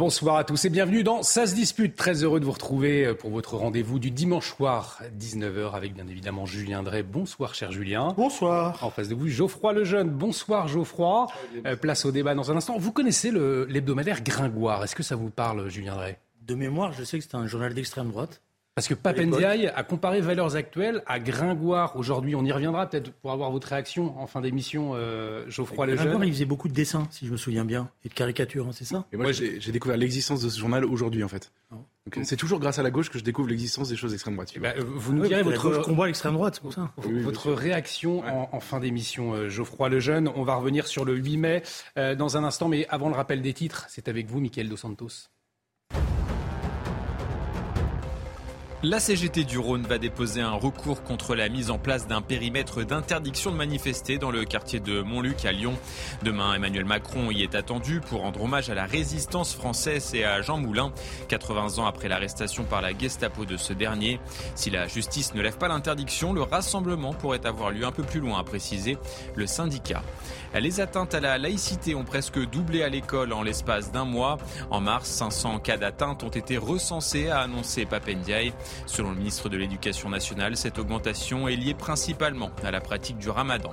Bonsoir à tous et bienvenue dans Ça se dispute. Très heureux de vous retrouver pour votre rendez-vous du dimanche soir, 19h, avec bien évidemment Julien Drey. Bonsoir, cher Julien. bonsoir. En face de vous, Geoffroy Lejeune. Bonsoir, Geoffroy. Euh, place au débat dans un instant. Vous connaissez le- l'hebdomadaire Gringoire. Est-ce que ça vous parle, Julien Drey? De mémoire, je sais que c'est un journal d'extrême droite. Parce que Papendiaï a comparé valeurs actuelles à Gringoire aujourd'hui. On y reviendra peut-être pour avoir votre réaction en fin d'émission, euh, Geoffroy Gringoire, Lejeune. il faisait beaucoup de dessins, si je me souviens bien, et de caricatures, hein, c'est ça? Et moi, j'ai j'ai découvert l'existence de ce journal aujourd'hui, en fait. Euh, C'est toujours grâce à la gauche que je découvre l'existence des choses d'extrême droite. Eh ben, euh, vous nous Oui, direz la votre, combat l'extrême droite, c'est pour ça. Oui, oui, Votre réaction en, en fin d'émission, euh, Geoffroy Lejeune. On va revenir sur le 8 mai euh, dans un instant, mais avant le rappel des titres, c'est avec vous, Mickaël Dos Santos. La CGT du Rhône va déposer un recours contre la mise en place d'un périmètre d'interdiction de manifester dans le quartier de Montluc à Lyon. Demain, Emmanuel Macron y est attendu pour rendre hommage à la résistance française et à Jean Moulin, 80 ans après l'arrestation par la Gestapo de ce dernier. Si la justice ne lève pas l'interdiction, le rassemblement pourrait avoir lieu un peu plus loin, a précisé le syndicat. Les atteintes à la laïcité ont presque doublé à l'école en l'espace d'un mois. En mars, 500 cas d'atteinte ont été recensés, a annoncé Papendiaï. Selon le ministre de l'Éducation nationale, cette augmentation est liée principalement à la pratique du ramadan.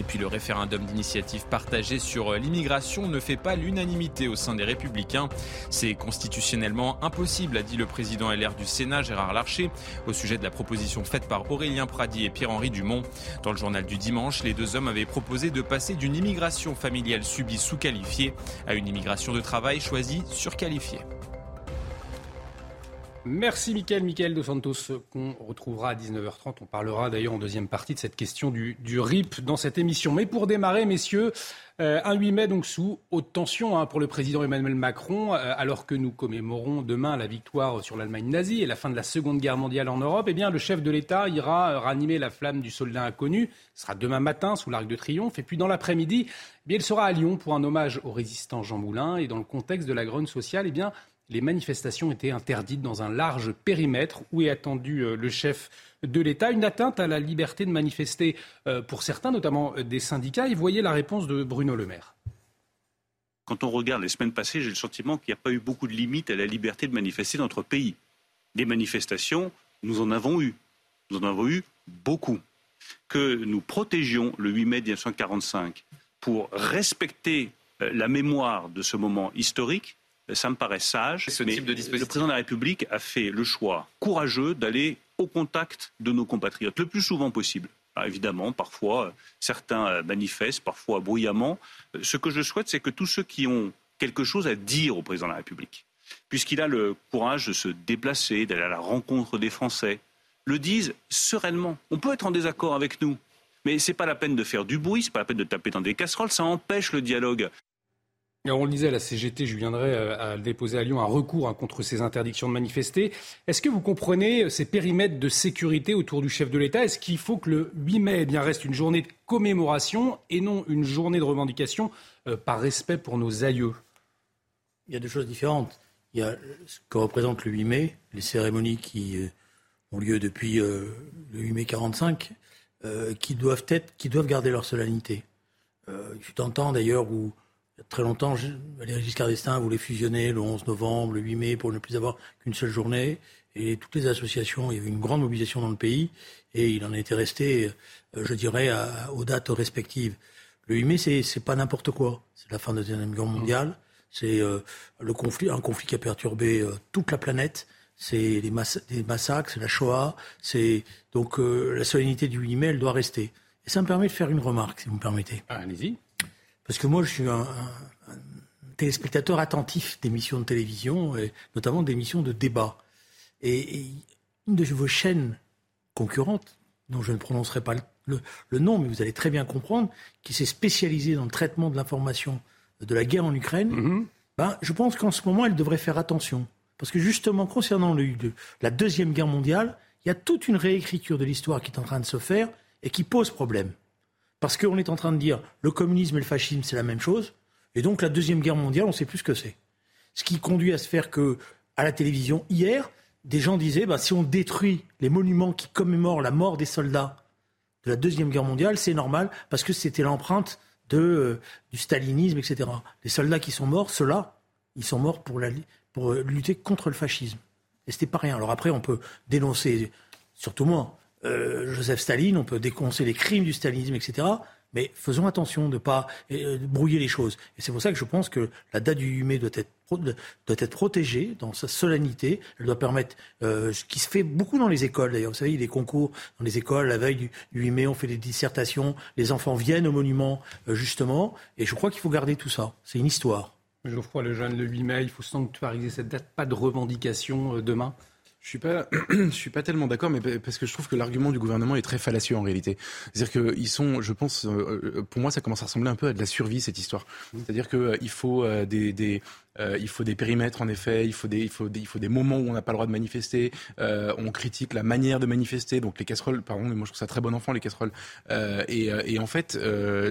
Et puis le référendum d'initiative partagée sur l'immigration ne fait pas l'unanimité au sein des républicains. C'est constitutionnellement impossible, a dit le président LR du Sénat, Gérard Larcher, au sujet de la proposition faite par Aurélien Pradi et Pierre-Henri Dumont. Dans le journal du dimanche, les deux hommes avaient proposé de passer d'une immigration familiale subie sous-qualifiée à une immigration de travail choisie surqualifiée. Merci Mickaël, Mickaël Dos Santos, qu'on retrouvera à 19h30. On parlera d'ailleurs en deuxième partie de cette question du, RIP dans cette émission. Mais pour démarrer, messieurs, euh, un 8 mai donc sous haute tension hein, pour le président Emmanuel Macron, euh, alors que nous commémorons demain la victoire sur l'Allemagne nazie et la fin de la Seconde Guerre mondiale en Europe. Eh bien, le chef de l'État ira euh, ranimer la flamme du soldat inconnu. Ce sera demain matin sous l'Arc de Triomphe. Et puis dans l'après-midi, eh bien, il sera à Lyon pour un hommage au résistant Jean Moulin. Et dans le contexte de la grogne sociale, eh bien, les manifestations étaient interdites dans un large périmètre où est attendu euh, le chef de l'État. Une atteinte à la liberté de manifester euh, pour certains, notamment euh, des syndicats. Et voyez la réponse de Bruno Le Maire. Quand on regarde les semaines passées, j'ai le sentiment qu'il n'y a pas eu beaucoup de limites à la liberté de manifester dans notre pays. Des manifestations, nous en avons eu. Nous en avons eu beaucoup. Que nous protégions le 8 mai 1945 pour respecter la mémoire de ce moment historique, ça me paraît sage. Ce Mais type de dispositif. le président de la République a fait le choix courageux d'aller au contact de nos compatriotes le plus souvent possible. Alors, évidemment, parfois, euh, certains euh, manifestent, parfois bruyamment. Euh, Ce que je souhaite, c'est que tous ceux qui ont quelque chose à dire au président de la République, puisqu'il a le courage de se déplacer, d'aller à la rencontre des Français, le disent sereinement. On peut être en désaccord avec nous, mais ce n'est pas la peine de faire du bruit, ce n'est pas la peine de taper dans des casseroles, ça empêche le dialogue. On le disait, la CGT, je viendrai à déposer à Lyon un recours hein, contre ces interdictions de manifester. Est-ce que vous comprenez ces périmètres de sécurité autour du chef de l'État? Est-ce qu'il faut que le 8 mai eh reste une journée de commémoration et non une journée de revendication euh, par respect pour nos aïeux? Il y a deux choses différentes. Il y a ce que représente le 8 mai, les cérémonies qui euh, ont lieu depuis euh, le 8 mai 45, euh, qui, doivent être, qui doivent garder leur solennité. Euh, il fut un temps d'ailleurs où, a très longtemps, Valéry Giscard d'Estaing voulait fusionner le 11 novembre, le 8 mai, pour ne plus avoir qu'une seule journée. Et toutes les associations, il y avait une grande mobilisation dans le pays, et il en était resté, euh, je dirais, aux dates respectives. Le 8 mai, c'est pas n'importe quoi. C'est la fin de la Deuxième Guerre mondiale. C'est euh, le conflit, un conflit qui a perturbé euh, toute la planète. C'est les, mass- les massacres, c'est la Shoah. C'est donc la solennité du 8 mai, elle doit rester. Et ça me permet de faire une remarque, si vous me permettez. Ah, Allez-y. Parce que moi, je suis un, un- un téléspectateur attentif d'émissions de télévision, et notamment d'émissions de débat. Et, et une de vos chaînes concurrentes, dont je ne prononcerai pas le le, nom, mais vous allez très bien comprendre, qui s'est spécialisée dans le traitement de l'information de la guerre en Ukraine, mhm. ben, je pense qu'en ce moment, elle devrait faire attention. Parce que justement, concernant le, la Deuxième Guerre mondiale, il y a toute une réécriture de l'histoire qui est en train de se faire et qui pose problème. Parce qu'on est en train de dire le communisme et le fascisme, c'est la même chose. Et donc la Deuxième Guerre mondiale, on ne sait plus ce que c'est. Ce qui conduit à se faire que, à la télévision, hier, des gens disaient bah, si on détruit les monuments qui commémorent la mort des soldats de la Deuxième Guerre mondiale, c'est normal, parce que c'était l'empreinte euh, du stalinisme, etc. Les soldats qui sont morts, ceux-là, ils sont morts pour, pour euh, lutter contre le fascisme. Et c'était pas rien. Alors après, on peut dénoncer, surtout moi, euh, Joseph Staline, on peut dénoncer les crimes du stalinisme, etc. Mais faisons attention de ne pas euh, brouiller les choses. Et c'est pour ça que je pense que la date du 8 mai doit être, doit être protégée dans sa solennité. Elle doit permettre, euh, ce qui se fait beaucoup dans les écoles d'ailleurs. Vous savez, il y a des concours dans les écoles. La veille du, 8 mai, on fait des dissertations. Les enfants viennent au monument, justement. Et je crois qu'il faut garder tout ça. C'est une histoire. Geoffroy Lejeune, le 8 mai, il faut sanctuariser cette date. Pas de revendication demain je suis pas, je suis pas tellement d'accord, mais parce que je trouve que l'argument du gouvernement est très fallacieux en réalité. C'est-à-dire qu'ils sont, je pense, euh, pour moi, ça commence à ressembler un peu à de la survie cette histoire. C'est-à-dire qu'il euh, faut euh, des, des euh, il faut des périmètres, en effet. Il faut des, il faut des, il faut des moments où on n'a pas le droit de manifester. Euh, on critique la manière de manifester. Donc les casseroles, pardon, mais moi je trouve ça très bon enfant les casseroles. Euh, et, en fait,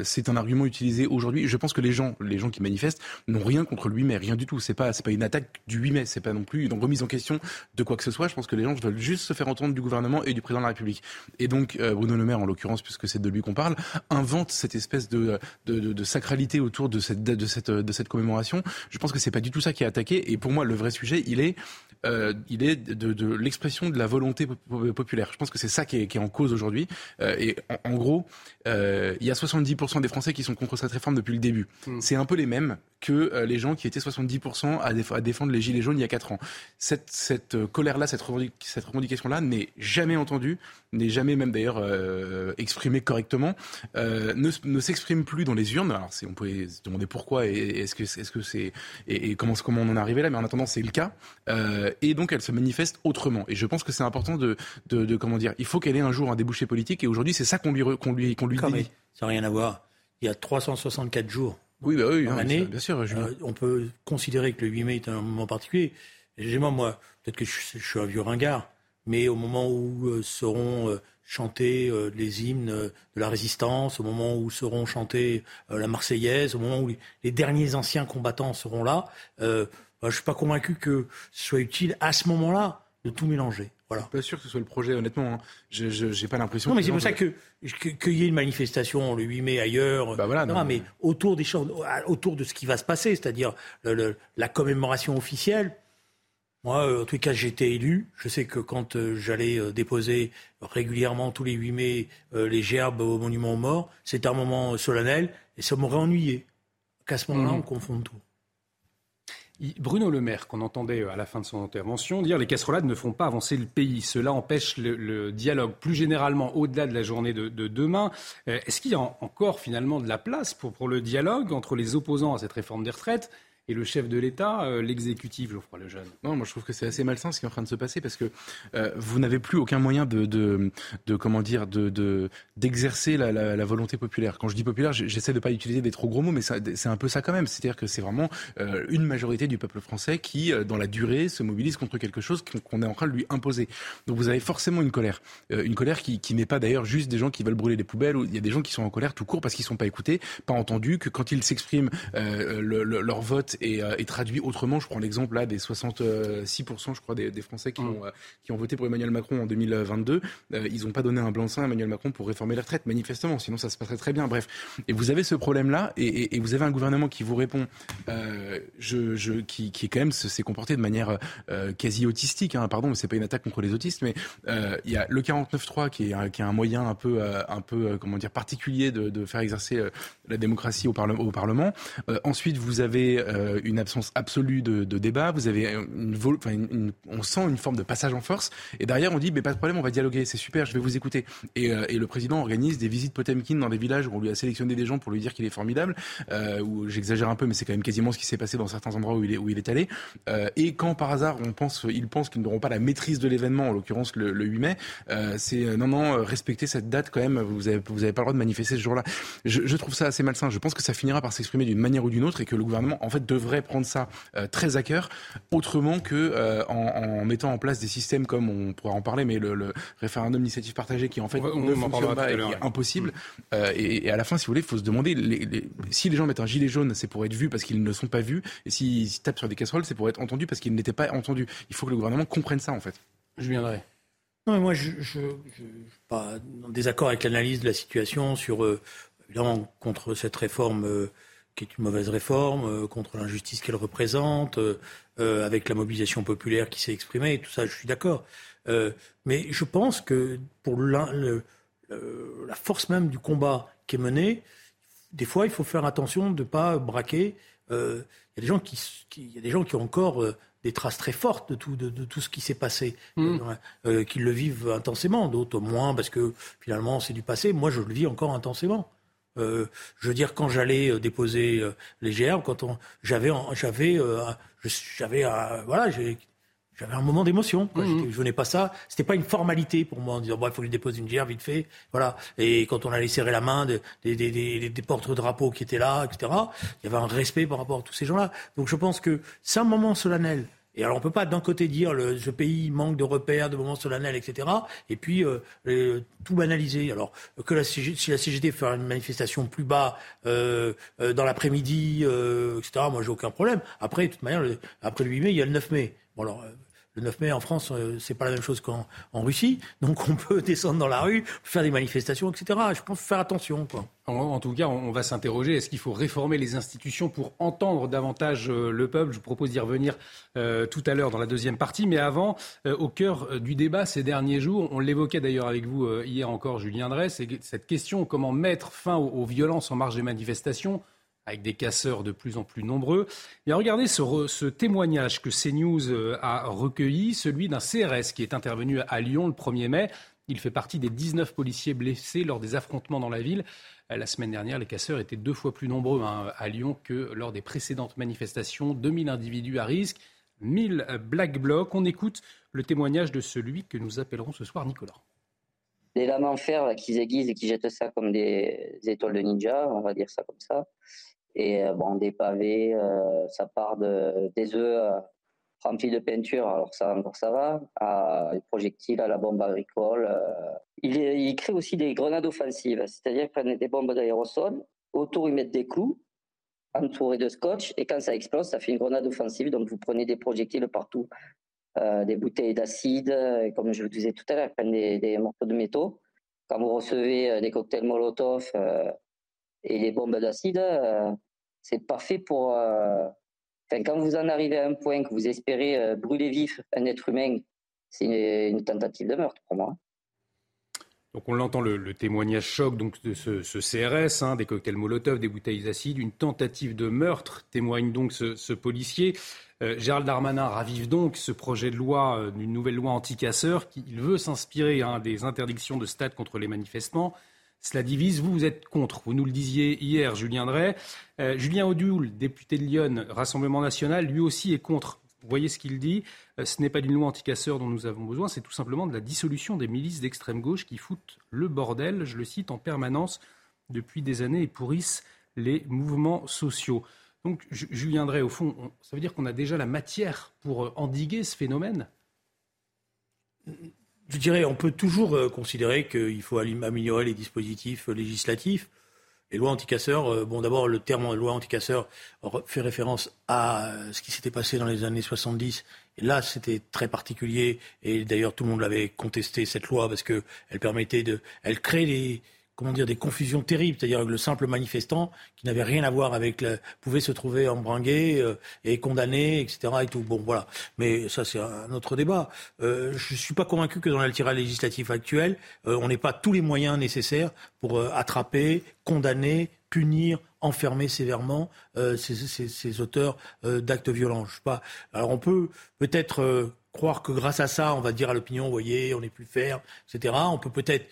c'est un argument utilisé aujourd'hui. Je pense que les gens, les gens qui manifestent, n'ont rien contre le 8 mai, rien du tout. C'est pas, pas une attaque du 8 mai. C'est pas non plus une remise en question de quoi que ce soit. Je pense que les gens veulent juste se faire entendre du gouvernement et du président de la République. Et donc Bruno Le Maire, en l'occurrence, puisque c'est de lui qu'on parle, invente cette espèce de, de, de, de sacralité autour de cette, de cette, de cette commémoration. Je pense que c'est pas du tout ça qui est attaqué. Et pour moi, le vrai sujet, il est euh, il est de, de l'expression de la volonté populaire. Je pense que c'est ça qui est, qui est, en cause aujourd'hui. Euh, et en, gros, euh, il y a 70% des Français qui sont contre cette réforme depuis le début. Hmm. C'est un peu les mêmes que les gens qui étaient 70% à, à, défendre les gilets jaunes il y a 4 ans. Cette, cette colère-là, cette revendication-là n'est jamais entendue, n'est jamais même d'ailleurs euh, exprimée correctement, euh, ne, ne s'exprime plus dans les urnes. Alors on peut se demander pourquoi et est-ce que est-ce que c'est et, et, comment comment on en est arrivé là, mais en attendant c'est le cas. Euh, et donc elle se manifeste autrement. Et je pense que c'est important de, de, de, comment dire, il faut qu'elle ait un jour un débouché politique. Et aujourd'hui, c'est ça qu'on lui qu'on lui qu'on lui dit. Ça n'a rien à voir. Il y a 364 jours. Oui, bah oui, année, bien sûr. Euh, on peut considérer que le 8 mai est un moment particulier. Moi, moi peut-être que je, suis un vieux ringard, mais au moment où euh, seront euh, chantés les hymnes de la résistance, au moment où seront chantés la Marseillaise, au moment où les, derniers anciens combattants seront là, bah, je ne suis pas convaincu que ce soit utile à ce moment-là de tout mélanger. Voilà. Je suis pas sûr que ce soit le projet, honnêtement. Hein. Je n'ai pas l'impression. Non, mais c'est pour ça que qu'il y ait une manifestation le 8 mai ailleurs, bah voilà, non, mais autour des choses, autour de ce qui va se passer, c'est-à-dire la commémoration officielle. Moi, euh, en tout cas, été élu. Je sais que quand euh, j'allais euh, déposer régulièrement tous les 8 mai les gerbes au monument aux morts, c'était un moment solennel et ça m'aurait ennuyé qu'à ce moment-là, mmh. on confonde tout. Bruno Le Maire, qu'on entendait à la fin de son intervention, dire les casserolades ne font pas avancer le pays. Cela empêche le, dialogue. Plus généralement, au-delà de la journée de, demain, est-ce qu'il y a encore finalement de la place pour, pour le dialogue entre les opposants à cette réforme des retraites et le chef de l'État, euh, l'exécutif, Geoffroy Lejeune Non, moi je trouve que c'est assez malsain ce qui est en train de se passer parce que euh, vous n'avez plus aucun moyen de, de, comment dire, de d'exercer la, volonté populaire. Quand je dis populaire, j'essaie de pas utiliser des trop gros mots, mais c'est un peu ça quand même. C'est-à-dire que c'est vraiment euh, une majorité du peuple français qui, dans la durée, se mobilise contre quelque chose qu'on est en train de lui imposer. Donc vous avez forcément une colère, une colère qui, n'est pas d'ailleurs juste des gens qui veulent brûler les poubelles. Ou il y a des gens qui sont en colère tout court parce qu'ils sont pas écoutés, pas entendus, que quand ils s'expriment, le, leur vote euh, et, traduit autrement. Je prends l'exemple là des 66%, je crois, des, Français qui, mm. ont, euh, qui ont voté pour Emmanuel Macron en 2022. Euh, ils n'ont pas donné un blanc-seing à Emmanuel Macron pour réformer les retraites, manifestement. Sinon, ça se passerait très bien. Bref. Et vous avez ce problème-là, et, vous avez un gouvernement qui vous répond, je, je, qui, qui, quand même s'est comporté de manière quasi autistique. Hein, pardon, mais c'est pas une attaque contre les autistes, mais il y a le 49.3 qui est, qui est un moyen un peu, un peu, comment dire, particulier de, de faire exercer la démocratie au, au Parlement. ensuite, vous avez une absence absolue de, débat. Vous avez une, une, on sent une forme de passage en force. Et derrière, on dit, mais pas de problème, on va dialoguer. C'est super, je vais vous écouter. Et, et, le président organise des visites Potemkin dans des villages où on lui a sélectionné des gens pour lui dire qu'il est formidable. où j'exagère un peu, mais c'est quand même quasiment ce qui s'est passé dans certains endroits où il est, où il est allé. et quand par hasard, on pense, ils pensent qu'ils n'auront pas la maîtrise de l'événement, en l'occurrence le, le 8 mai, c'est non, non, respecter cette date quand même. Vous avez, vous avez pas le droit de manifester ce jour-là. Je, je trouve ça assez malsain. Je pense que ça finira par s'exprimer d'une manière ou d'une autre et que le gouvernement, en fait, devrait prendre ça euh, très à cœur, autrement que euh, en, en, mettant en place des systèmes comme on pourra en parler, mais le, le référendum d'initiative partagée qui en fait ne fonctionne pas et qui est impossible. Mm. Euh, et, et, à la fin, si vous voulez, il faut se demander les, les, si les gens mettent un gilet jaune, c'est pour être vu parce qu'ils ne sont pas vus, et s'ils tapent sur des casseroles, c'est pour être entendus parce qu'ils n'étaient pas entendus. Il faut que le gouvernement comprenne ça, en fait. Je viendrai. Non, mais moi, je ne suis pas en désaccord avec l'analyse de la situation sur, euh, évidemment, contre cette réforme euh, qui est une mauvaise réforme, euh, contre l'injustice qu'elle représente, avec la mobilisation populaire qui s'est exprimée, tout ça, je suis d'accord. mais je pense que pour le, la force même du combat qui est mené, des fois, il faut faire attention de ne pas braquer. Il y, a des gens qui, y a des gens qui ont encore des traces très fortes de tout, de, tout ce qui s'est passé, mmh. euh, qu'ils le vivent intensément, d'autres moins parce que finalement c'est du passé. Moi, je le vis encore intensément. Euh, je veux dire, quand j'allais euh, déposer les gerbes, quand on, j'avais, j'avais, j'avais, voilà, j'avais un moment d'émotion. Mmh. Je venais pas ça. C'était pas une formalité pour moi en disant bon, il faut lui déposer une gerbe vite fait. Voilà. Et quand on allait serrer la main des, des, des, des porte-drapeaux qui étaient là, etc. Il y avait un respect par rapport à tous ces gens-là. Donc je pense que c'est un moment solennel. Et alors on peut pas d'un côté dire le, ce pays manque de repères, de moments solennels, etc. Et puis euh, tout banaliser. Alors que la si la CGT fait une manifestation plus bas euh, euh, dans l'après-midi, etc. Moi j'ai aucun problème. Après de toute manière, après le 8 mai, il y a le 9 mai. Bon alors le 9 mai en France, euh, c'est pas la même chose qu'en Russie. Donc on peut descendre dans la rue, faire des manifestations, etc. Je pense faire attention. En, tout cas, on va s'interroger est-ce qu'il faut réformer les institutions pour entendre davantage euh, le peuple? Je vous propose d'y revenir euh, tout à l'heure dans la deuxième partie. Mais avant, au cœur du débat ces derniers jours, on l'évoquait d'ailleurs avec vous hier encore, Julien Drey, c'est cette question comment mettre fin aux violences en marge des manifestations avec des casseurs de plus en plus nombreux. Et regardez ce, ce, témoignage que CNews euh, a recueilli, celui d'un CRS qui est intervenu à Lyon le 1er mai. Il fait partie des 19 policiers blessés lors des affrontements dans la ville. Euh, la semaine dernière, les casseurs étaient deux fois plus nombreux hein, à Lyon que lors des précédentes manifestations. 2000 individus à risque, 1000 black blocs. On écoute le témoignage de celui que nous appellerons ce soir Nicolas. Des lames en fer qu'ils aiguisent et qui jettent ça comme des étoiles de ninja, on va dire ça comme ça. Et euh, bon, des pavés, euh, ça part de, des œufs euh, remplis de peinture, alors ça encore ça va, à des projectiles, à la bombe agricole. Il, il, crée aussi des grenades offensives, c'est-à-dire qu'ils prennent des bombes d'aérosol, autour ils mettent des clous, entourés de scotch, et quand ça explose, ça fait une grenade offensive, donc vous prenez des projectiles partout, euh, des bouteilles d'acide, comme je vous disais tout à l'heure, prennent des, des, morceaux de métaux. Quand vous recevez des cocktails Molotov, euh, et les bombes d'acide, euh, c'est parfait pour. Euh, quand vous en arrivez à un point que vous espérez euh, brûler vif un être humain, c'est une, tentative de meurtre pour moi. Donc on l'entend, le, témoignage choc donc, de ce, CRS, hein, des cocktails Molotov, des bouteilles d'acide, une tentative de meurtre, témoigne donc ce, policier. Gérald Darmanin ravive donc ce projet de loi, d'une nouvelle loi anti-casseurs, qui il veut s'inspirer hein, des interdictions de stade contre les manifestants. Cela divise. Vous, vous êtes contre. Vous nous le disiez hier, Julien Drey. Euh, Julien Audoul, député de Lyon, Rassemblement national, lui aussi est contre. Vous voyez ce qu'il dit euh, Ce n'est pas d'une loi anticasseur dont nous avons besoin, c'est tout simplement de la dissolution des milices d'extrême gauche qui foutent le bordel, je le cite, en permanence depuis des années et pourrissent les mouvements sociaux. Donc, Julien Drey, au fond, ça veut dire qu'on a déjà la matière pour euh, endiguer ce phénomène? Je dirais, on peut toujours euh, considérer qu'il faut améliorer les dispositifs euh, législatifs. Les lois anticasseurs, euh, bon, d'abord, le terme loi anticasseur fait référence à ce qui s'était passé dans les années 70. Et là, c'était très particulier. Et d'ailleurs, tout le monde l'avait contesté, cette loi, parce qu'elle permettait de. Elle crée des comment dire, des confusions terribles. C'est-à-dire que le simple manifestant qui n'avait rien à voir avec le, pouvait se trouver embringué euh, et condamné, etc. Et tout. Bon, voilà. Mais ça, c'est un autre débat. Euh, je ne suis pas convaincu que dans l'altira législatif actuel, euh, on n'ait pas tous les moyens nécessaires pour attraper, condamner, punir, enfermer sévèrement ces, auteurs d'actes violents. Je sais pas. Alors on peut peut-être croire que grâce à ça, on va dire à l'opinion, voyez, on est plus ferme, etc. On peut peut-être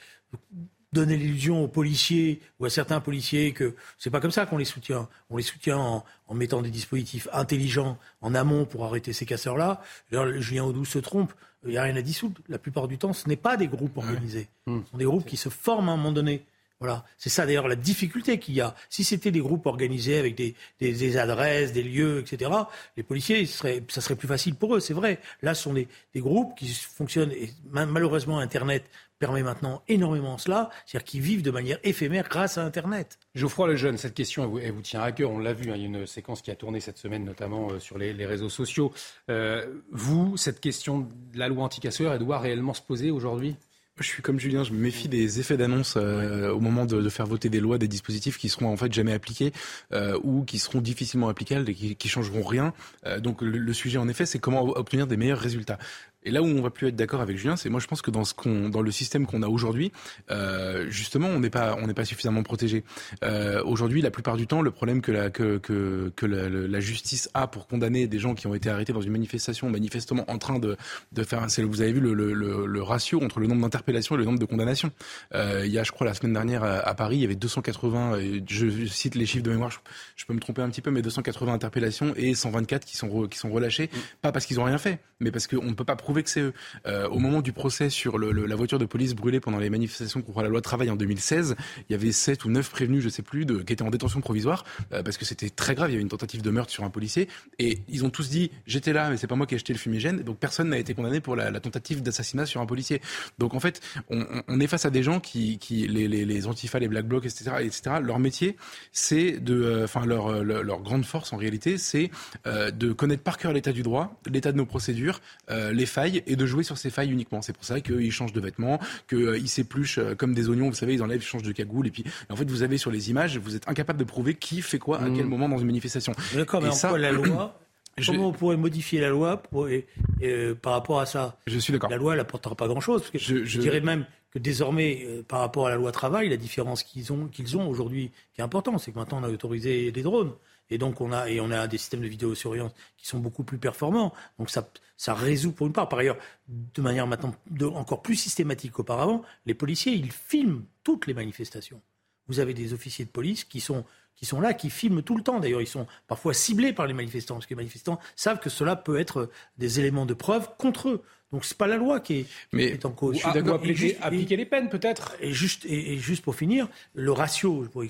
donner l'illusion aux policiers ou à certains policiers que c'est pas comme ça qu'on les soutient. On les soutient en, en, mettant des dispositifs intelligents en amont pour arrêter ces casseurs-là. Julien Audou se trompe. Il n'y a rien à dissoudre. La plupart du temps, ce n'est pas des groupes organisés. Ce sont des groupes qui se forment à un moment donné. Voilà, c'est ça d'ailleurs la difficulté qu'il y a. Si c'était des groupes organisés avec des, des, des, adresses, des lieux, etc., les policiers, ça serait plus facile pour eux, c'est vrai. Là, ce sont des, des, groupes qui fonctionnent, et malheureusement, Internet permet maintenant énormément cela, c'est-à-dire qu'ils vivent de manière éphémère grâce à Internet. Geoffroy Lejeune, cette question, elle vous, tient à cœur, on l'a vu, hein, il y a une séquence qui a tourné cette semaine, notamment euh, sur les, les, réseaux sociaux. Euh, vous, cette question de la loi anticasseur, elle doit réellement se poser aujourd'hui? Je suis comme Julien, je me méfie des effets d'annonce euh, au moment de, de, faire voter des lois, des dispositifs qui seront en fait jamais appliqués euh, ou qui seront difficilement applicables et qui, qui changeront rien. Euh, donc le, le, sujet en effet, c'est comment obtenir des meilleurs résultats. Et là où on va plus être d'accord avec Julien, c'est moi je pense que dans ce qu'on, dans le système qu'on a aujourd'hui, euh, justement, on n'est pas, on n'est pas suffisamment protégé. Euh, aujourd'hui, la plupart du temps, le problème que la que que, que la, la, justice a pour condamner des gens qui ont été arrêtés dans une manifestation, manifestement en train de de faire, c'est vous avez vu le, le, le, ratio entre le nombre d'interpellations et le nombre de condamnations. Euh, il y a, je crois, la semaine dernière à, à, Paris, il y avait 280. Je cite les chiffres de mémoire, je, je, peux me tromper un petit peu, mais 280 interpellations et 124 qui sont re, qui sont relâchés, mmh. pas parce qu'ils ont rien fait, mais parce qu'on ne peut pas prouver que c'est eux. Euh, au moment du procès sur le, le, la voiture de police brûlée pendant les manifestations contre la loi travail en 2016, il y avait 7 ou 9 prévenus, je sais plus, de, qui étaient en détention provisoire euh, parce que c'était très grave. Il y avait une tentative de meurtre sur un policier et ils ont tous dit j'étais là, mais c'est pas moi qui ai acheté le fumigène. Donc personne n'a été condamné pour la, la tentative d'assassinat sur un policier. Donc en fait, on, on, est face à des gens qui, qui les, les, les antifas, les black blocs, etc., etc. Leur métier, c'est de, euh, enfin leur, leur, leur grande force en réalité, c'est euh, de connaître par cœur l'état du droit, l'état de nos procédures, euh, les failles et de jouer sur ces failles uniquement. C'est pour ça qu'ils changent de vêtements, qu'ils euh, s'épluchent euh, comme des oignons, vous savez, ils enlèvent, ils changent de cagoule. Et puis, en fait, vous avez sur les images, vous êtes incapable de prouver qui fait quoi à quel Mmh. moment dans une manifestation. D'accord, mais ça, la loi je... Comment on pourrait modifier la loi pour, et, et, euh, par rapport à ça? Je suis d'accord. La loi, n'apportera pas grand-chose. Je, je, je, dirais même que désormais, euh, par rapport à la loi travail, la différence qu'ils ont, qu'ils ont aujourd'hui, qui est importante, c'est que maintenant on a autorisé les drones. Et donc on a et on a des systèmes de vidéosurveillance qui sont beaucoup plus performants. Donc ça ça résout pour une part. Par ailleurs, de manière maintenant de, encore plus systématique qu'auparavant, les policiers ils filment toutes les manifestations. Vous avez des officiers de police qui sont qui sont là, qui filment tout le temps. D'ailleurs, ils sont parfois ciblés par les manifestants, parce que les manifestants savent que cela peut être des éléments de preuve contre eux. Donc c'est pas la loi qui est, Mais qui est en cause. Je suis d'accord. Appliquer, appliquer les peines peut-être. Et juste, et, et, juste pour finir, le ratio, pour,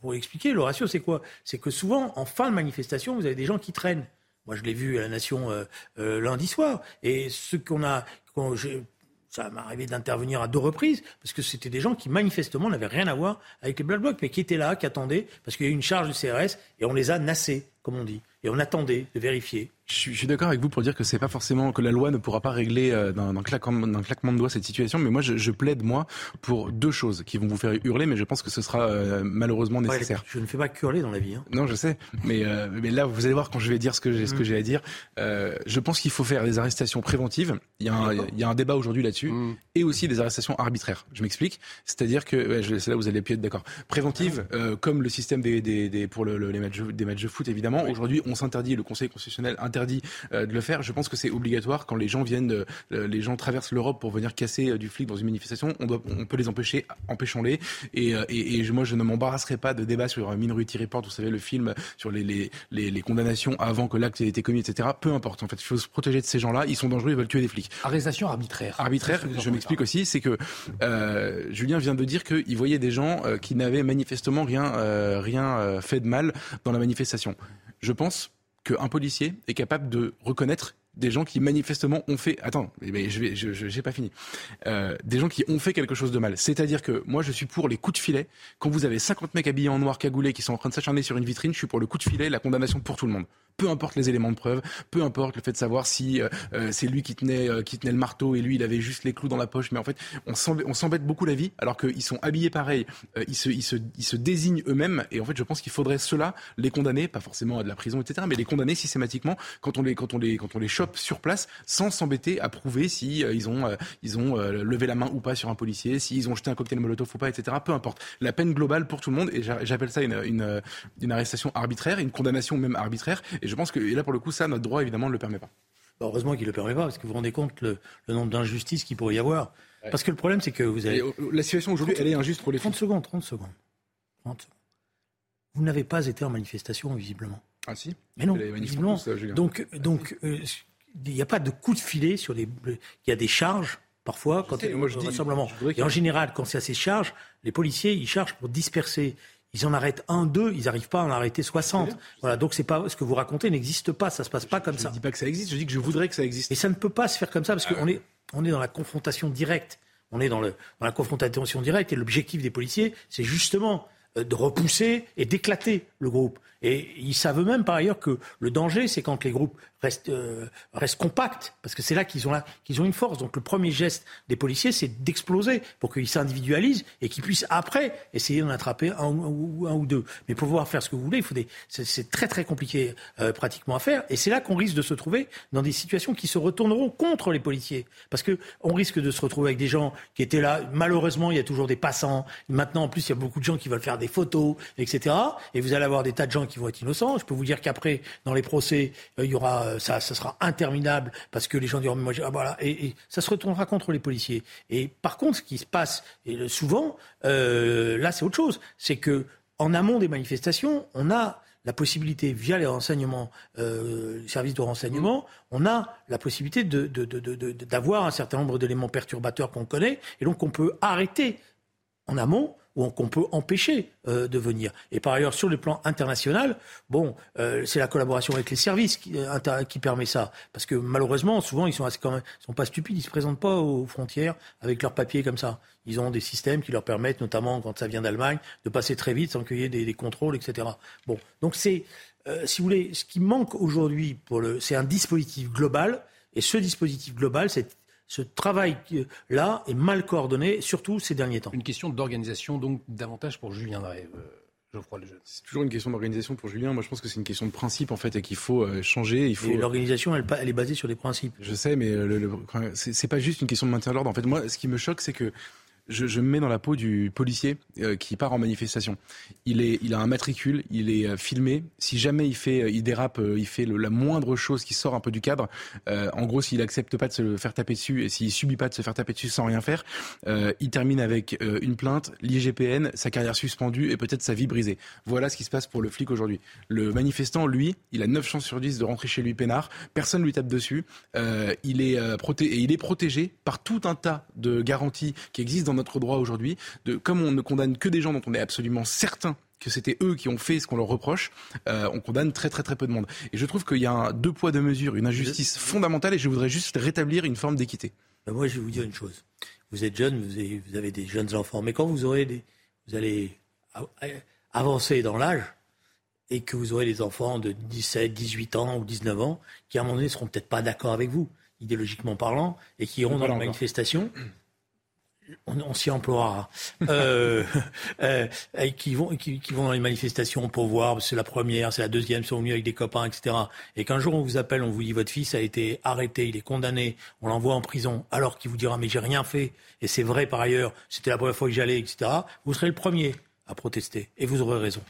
pour expliquer, le ratio c'est quoi? C'est que souvent, en fin de manifestation, vous avez des gens qui traînent. Moi, je l'ai vu à la Nation euh, euh, lundi soir. Et ce qu'on a, ça m'est arrivé d'intervenir à deux reprises, parce que c'était des gens qui manifestement n'avaient rien à voir avec les Black Blocs, mais qui étaient là, qui attendaient, parce qu'il y a eu une charge du CRS, et on les a nassés, comme on dit. Et on attendait de vérifier. Je suis, je suis d'accord avec vous pour dire que c'est pas forcément que la loi ne pourra pas régler euh, d'un claquement, claquement de doigts cette situation, mais moi je, je, plaide moi pour deux choses qui vont vous faire hurler, mais je pense que ce sera euh, malheureusement nécessaire. Ouais, je ne fais pas que hurler dans la vie. Hein. Non, je sais, mais euh, mais là vous allez voir quand je vais dire ce que j'ai ce que j'ai à dire. Euh, je pense qu'il faut faire des arrestations préventives. Il y a un, il y a un débat aujourd'hui là-dessus, mmh. et aussi des arrestations arbitraires. Je m'explique, c'est-à-dire que ouais, c'est là où vous allez plus être d'accord. Préventive, euh, comme le système des, des, des pour le, le, les matchs des matchs de foot évidemment. Oui. Aujourd'hui, on s'interdit, le Conseil constitutionnel interdit de le faire. Je pense que c'est obligatoire quand les gens viennent, euh, les gens traversent l'Europe pour venir casser euh, du flic dans une manifestation. On, doit, on peut les empêcher, empêchons-les. Et, euh, et, et, moi, je ne m'embarrasserai pas de débat sur Minority Report, vous savez, le film sur les, les, les, les condamnations avant que l'acte ait été commis, etc. Peu importe. En fait, il faut se protéger de ces gens-là. Ils sont dangereux, ils veulent tuer des flics. Arrestation arbitraire. Arbitraire, je m'explique aussi, c'est que euh, Julien vient de dire qu'il voyait des gens euh, qui n'avaient manifestement rien, euh, rien fait de mal dans la manifestation. Je pense qu'un policier est capable de reconnaître des gens qui manifestement ont fait. Attends, mais je vais, je, pas fini. Euh, des gens qui ont fait quelque chose de mal. C'est-à-dire que moi, je suis pour les coups de filet. Quand vous avez 50 mecs habillés en noir cagoulés qui sont en train de s'acharner sur une vitrine, je suis pour le coup de filet, la condamnation pour tout le monde. Peu importe les éléments de preuve, peu importe le fait de savoir si c'est lui qui tenait, qui tenait le marteau et lui il avait juste les clous dans la poche. Mais en fait, on s'embête beaucoup la vie alors qu'ils sont habillés pareil, ils, se, désignent eux-mêmes. Et en fait, je pense qu'il faudrait cela les condamner, pas forcément à de la prison, etc., mais les condamner systématiquement quand on les, quand on les, quand on les chope sur place sans s'embêter à prouver si ils ont, ils ont levé la main ou pas sur un policier, s'ils ont jeté un cocktail molotov ou pas, etc. Peu importe. La peine globale pour tout le monde, et j'appelle ça une, une, une, arrestation arbitraire, une condamnation même arbitraire. Et je pense que et là, pour le coup, ça, notre droit, évidemment, ne le permet pas. Bah, heureusement qu'il ne le permet pas, parce que vous vous rendez compte le, nombre d'injustices qu'il pourrait y avoir. Parce que le problème, c'est que vous avez. Euh, la situation aujourd'hui, elle est injuste pour les 30 secondes, 30 secondes. 30 secondes. Vous n'avez pas été en manifestation, visiblement. Ah si Mais non, visiblement. donc, donc euh, il n'y a pas de coup de filet sur les. Il y a des charges parfois, quand il y a un rassemblement. Et en général, quand c'est à ces charges, les policiers, ils chargent pour disperser. Ils en arrêtent un, deux, ils n'arrivent pas à en arrêter 60. Voilà, donc c'est pas ce que vous racontez n'existe pas, ça se passe pas comme ça. Je ne dis pas que ça existe, je dis que je voudrais que ça existe. Et ça ne peut pas se faire comme ça parce qu'on est, on est dans la confrontation directe. On est dans, le, dans la confrontation directe et l'objectif des policiers, c'est justement de repousser et d'éclater le groupe. Et ils savent même par ailleurs que le danger, c'est quand les groupes restent, euh, restent compacts, parce que c'est là qu'ils ont, ont une force. Donc le premier geste des policiers, c'est d'exploser pour qu'ils s'individualisent et qu'ils puissent après essayer d'en attraper un, ou, un ou deux. Mais pour pouvoir faire ce que vous voulez, c'est, très très compliqué euh, pratiquement à faire. Et c'est là qu'on risque de se trouver dans des situations qui se retourneront contre les policiers, parce que on risque de se retrouver avec des gens qui étaient là. Malheureusement, il y a toujours des passants. Maintenant, en plus, il y a beaucoup de gens qui veulent faire des photos, etc. Et vous allez avoir des tas de gens qui vont être innocents. Je peux vous dire qu'après, dans les procès, euh, il y aura, euh, ça, ça sera interminable parce que les gens diront, moi, ah, voilà, et, ça se retournera contre les policiers. Et par contre, ce qui se passe souvent, euh, là, c'est autre chose. C'est que en amont des manifestations, on a la possibilité, via les renseignements, euh, services de renseignement, on a la possibilité d'avoir de, un certain nombre d'éléments perturbateurs qu'on connaît, et donc on peut arrêter en amont qu'on peut empêcher euh, de venir. Et par ailleurs, sur le plan international, bon, euh, c'est la collaboration avec les services qui, euh, qui, permet ça. Parce que malheureusement, souvent, ils sont, sont pas stupides, ils se présentent pas aux frontières avec leurs papiers comme ça. Ils ont des systèmes qui leur permettent, notamment quand ça vient d'Allemagne, de passer très vite sans qu'il y ait des, contrôles, etc. Bon, donc c'est, si vous voulez, ce qui manque aujourd'hui, c'est un dispositif global. Et ce dispositif global, c'est ce travail-là est mal coordonné, surtout ces derniers temps. Une question d'organisation, donc davantage pour Julien Drey. Euh, Geoffroy Lejeune. C'est toujours une question d'organisation pour Julien. Moi, je pense que c'est une question de principe en fait et qu'il faut euh, changer. Il faut. L'organisation, elle, elle, est basée sur des principes. Je sais, mais le, le, c'est pas juste une question de maintien de l'ordre. En fait, moi, ce qui me choque, c'est que je, me mets dans la peau du policier euh, qui part en manifestation. Il, a un matricule, il est euh, filmé. Si jamais il fait, euh, dérape, il fait la moindre chose qui sort un peu du cadre. en gros, s'il accepte pas de se faire taper dessus et s'il subit pas de se faire taper dessus sans rien faire, il termine avec une plainte, l'IGPN, sa carrière suspendue et peut-être sa vie brisée. Voilà ce qui se passe pour le flic aujourd'hui. Le manifestant, lui, il a 9 chances sur 10 de rentrer chez lui peinard. Personne lui tape dessus. il est et il est protégé par tout un tas de garanties qui existent dans notre droit aujourd'hui, de comme on ne condamne que des gens dont on est absolument certain que c'était eux qui ont fait ce qu'on leur reproche, euh, on condamne très très très peu de monde. Et je trouve qu'il y a un deux poids deux mesures, une injustice fondamentale, et je voudrais juste rétablir une forme d'équité. Ben, moi, je vais vous dire une chose. Vous êtes jeune, vous avez, vous avez des jeunes enfants, mais quand vous aurez des, vous allez avancer dans l'âge et que vous aurez des enfants de 17, 18 ans ou 19 ans qui à un moment donné seront peut-être pas d'accord avec vous, idéologiquement parlant, et qui iront dans la manifestation on, s'y emploiera, euh, euh, qui, vont, qui, vont dans les manifestations pour voir, c'est la première, c'est la deuxième, sont venus avec des copains, etc. Et qu'un jour on vous appelle, on vous dit votre fils a été arrêté, il est condamné, on l'envoie en prison, alors qu'il vous dira mais j'ai rien fait, et c'est vrai par ailleurs, c'était la première fois que j'allais, etc. Vous serez le premier à protester, et vous aurez raison.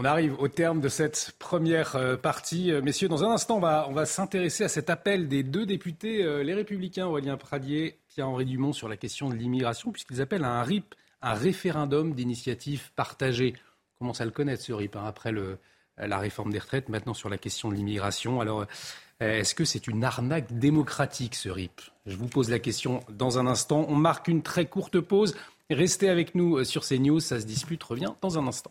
On arrive au terme de cette première euh, partie. Euh, messieurs, dans un instant, on va, s'intéresser à cet appel des deux députés, euh, les Républicains, Aurélien Pradier, Pierre-Henri Dumont, sur la question de l'immigration, puisqu'ils appellent à un RIP, un référendum d'initiative partagée. On commence à le connaître, ce RIP, hein, après la réforme des retraites, maintenant sur la question de l'immigration. Alors, est-ce que c'est une arnaque démocratique, ce RIP? Je vous pose la question dans un instant. On marque une très courte pause. Restez avec nous sur CNews, ça se dispute, revient dans un instant.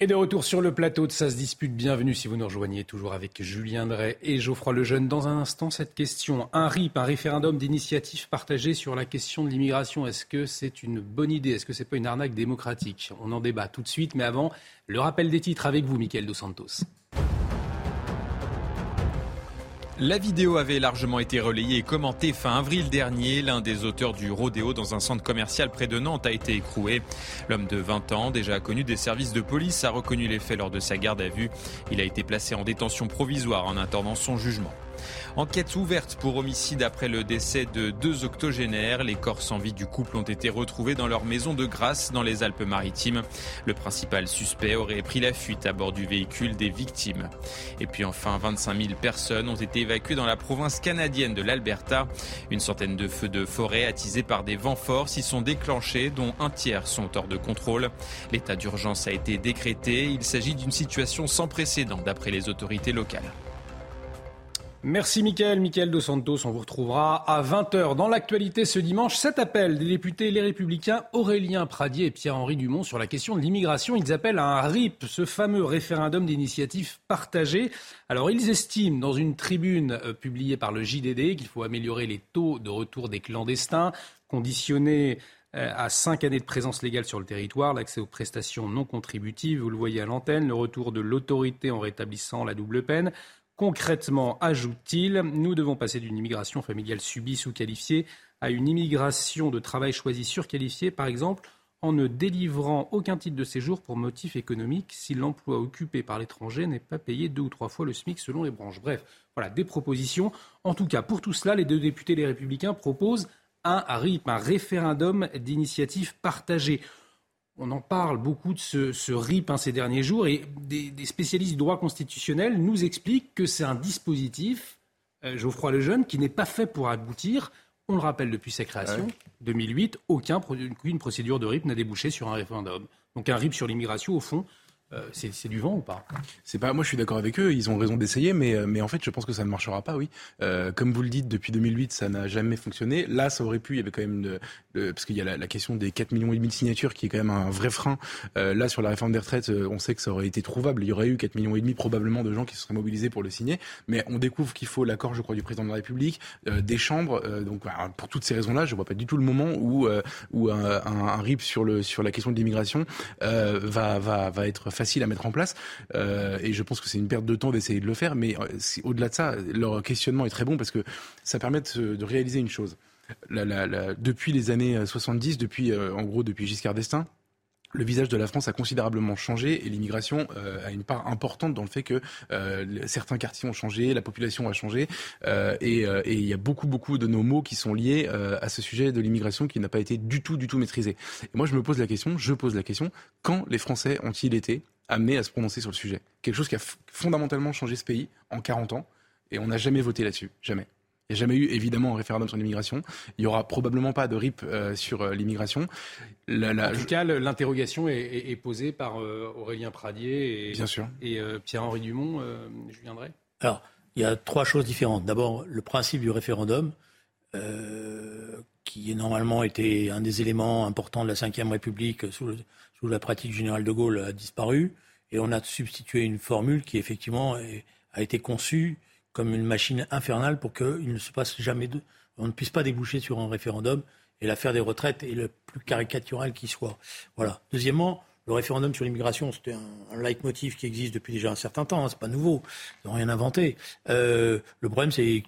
Et de retour sur le plateau de Ça se dispute, bienvenue si vous nous rejoignez, toujours avec Julien Drey et Geoffroy Lejeune. Dans un instant, cette question, un RIP, un référendum d'initiative partagée sur la question de l'immigration, est-ce que c'est une bonne idée? Est-ce que c'est pas une arnaque démocratique? On en débat tout de suite, mais avant, le rappel des titres avec vous, Mickaël Dos Santos. La vidéo avait largement été relayée et commentée fin avril dernier. L'un des auteurs du rodéo dans un centre commercial près de Nantes a été écroué. L'homme de 20 ans, déjà connu des services de police, a reconnu les faits lors de sa garde à vue. Il a été placé en détention provisoire en attendant son jugement. Enquête ouverte pour homicide après le décès de deux octogénaires. Les corps sans vie du couple ont été retrouvés dans leur maison de grâce dans les Alpes-Maritimes. Le principal suspect aurait pris la fuite à bord du véhicule des victimes. Et puis enfin, 25 000 personnes ont été évacuées dans la province canadienne de l'Alberta. Une centaine de feux de forêt attisés par des vents forts s'y sont déclenchés, dont un tiers sont hors de contrôle. L'état d'urgence a été décrété. Il s'agit d'une situation sans précédent d'après les autorités locales. Merci Mickaël. Mickaël Dos Santos, on vous retrouvera à 20h dans l'actualité ce dimanche. Cet appel des députés Les Républicains Aurélien Pradier et Pierre-Henri Dumont sur la question de l'immigration. Ils appellent à un RIP, ce fameux référendum d'initiative partagée. Alors ils estiment dans une tribune euh, publiée par le JDD qu'il faut améliorer les taux de retour des clandestins, conditionnés euh, à cinq années de présence légale sur le territoire, l'accès aux prestations non contributives, vous le voyez à l'antenne, le retour de l'autorité en rétablissant la double peine, Concrètement, ajoute-t-il, nous devons passer d'une immigration familiale subie sous-qualifiée à une immigration de travail choisi surqualifiée, par exemple, en ne délivrant aucun titre de séjour pour motif économique si l'emploi occupé par l'étranger n'est pas payé deux ou trois fois le SMIC selon les branches. Bref, voilà des propositions. En tout cas, pour tout cela, les deux députés les Républicains proposent un RIP, un référendum d'initiative partagée on en parle beaucoup de ce, RIP hein, ces derniers jours et des, spécialistes du droit constitutionnel nous expliquent que c'est un dispositif, euh, Geoffroy Lejeune, qui n'est pas fait pour aboutir. On le rappelle depuis sa création, 2008, aucun, aucune procédure de RIP n'a débouché sur un référendum. Donc un RIP sur l'immigration, au fond, euh, c'est du vent ou pas? C'est pas. Moi, je suis d'accord avec eux. Ils ont raison d'essayer, mais euh, mais en fait, je pense que ça ne marchera pas. Oui, euh, comme vous le dites, depuis 2008, ça n'a jamais fonctionné. Là, ça aurait pu. Il y avait quand même de, parce qu'il y a la, question des 4 millions et demi de signatures qui est quand même un vrai frein. là, sur la réforme des retraites, on sait que ça aurait été trouvable. Il y aurait eu 4 millions et demi probablement de gens qui se seraient mobilisés pour le signer. Mais on découvre qu'il faut l'accord, je crois, du président de la République, des chambres. donc, pour toutes ces raisons-là, je vois pas du tout le moment où où un, un, RIP sur le sur la question de l'immigration va va va être facile à mettre en place. Euh, et je pense que c'est une perte de temps d'essayer de le faire. Mais euh, au-delà de ça, leur questionnement est très bon parce que ça permet de, réaliser une chose. depuis les années 70, euh, depuis en gros depuis Giscard d'Estaing, le visage de la France a considérablement changé et l'immigration a une part importante dans le fait que certains quartiers ont changé, la population a changé et, il y a beaucoup beaucoup de nos mots qui sont liés à ce sujet de l'immigration qui n'a pas été du tout du tout maîtrisé. Et moi je me pose la question, je pose la question, quand les Français ont-ils été amené à se prononcer sur le sujet? Quelque chose qui a fondamentalement changé ce pays en 40 ans, et on n'a jamais voté là-dessus, jamais. Il n'y a jamais eu évidemment un référendum sur l'immigration. Il n'y aura probablement pas de RIP euh, sur euh, l'immigration. en tout cas, l'interrogation est, posée par euh, Aurélien Pradier et, Bien sûr. et Pierre-Henri Dumont. je viendrai. Alors, il y a trois choses différentes. D'abord, le principe du référendum, qui normalement été un des éléments importants de la Ve République sous le, sous la pratique générale de Gaulle, a disparu. Et on a substitué une formule qui, effectivement, a été conçue comme une machine infernale pour qu'il ne se passe jamais de, on ne puisse pas déboucher sur un référendum et l'affaire des retraites est le plus caricatural qui soit. Voilà. Deuxièmement, le référendum sur l'immigration, c'était un, leitmotiv qui existe depuis déjà un certain temps. Hein, c'est pas nouveau. Ils n'ont rien inventé. Euh, le problème, c'est,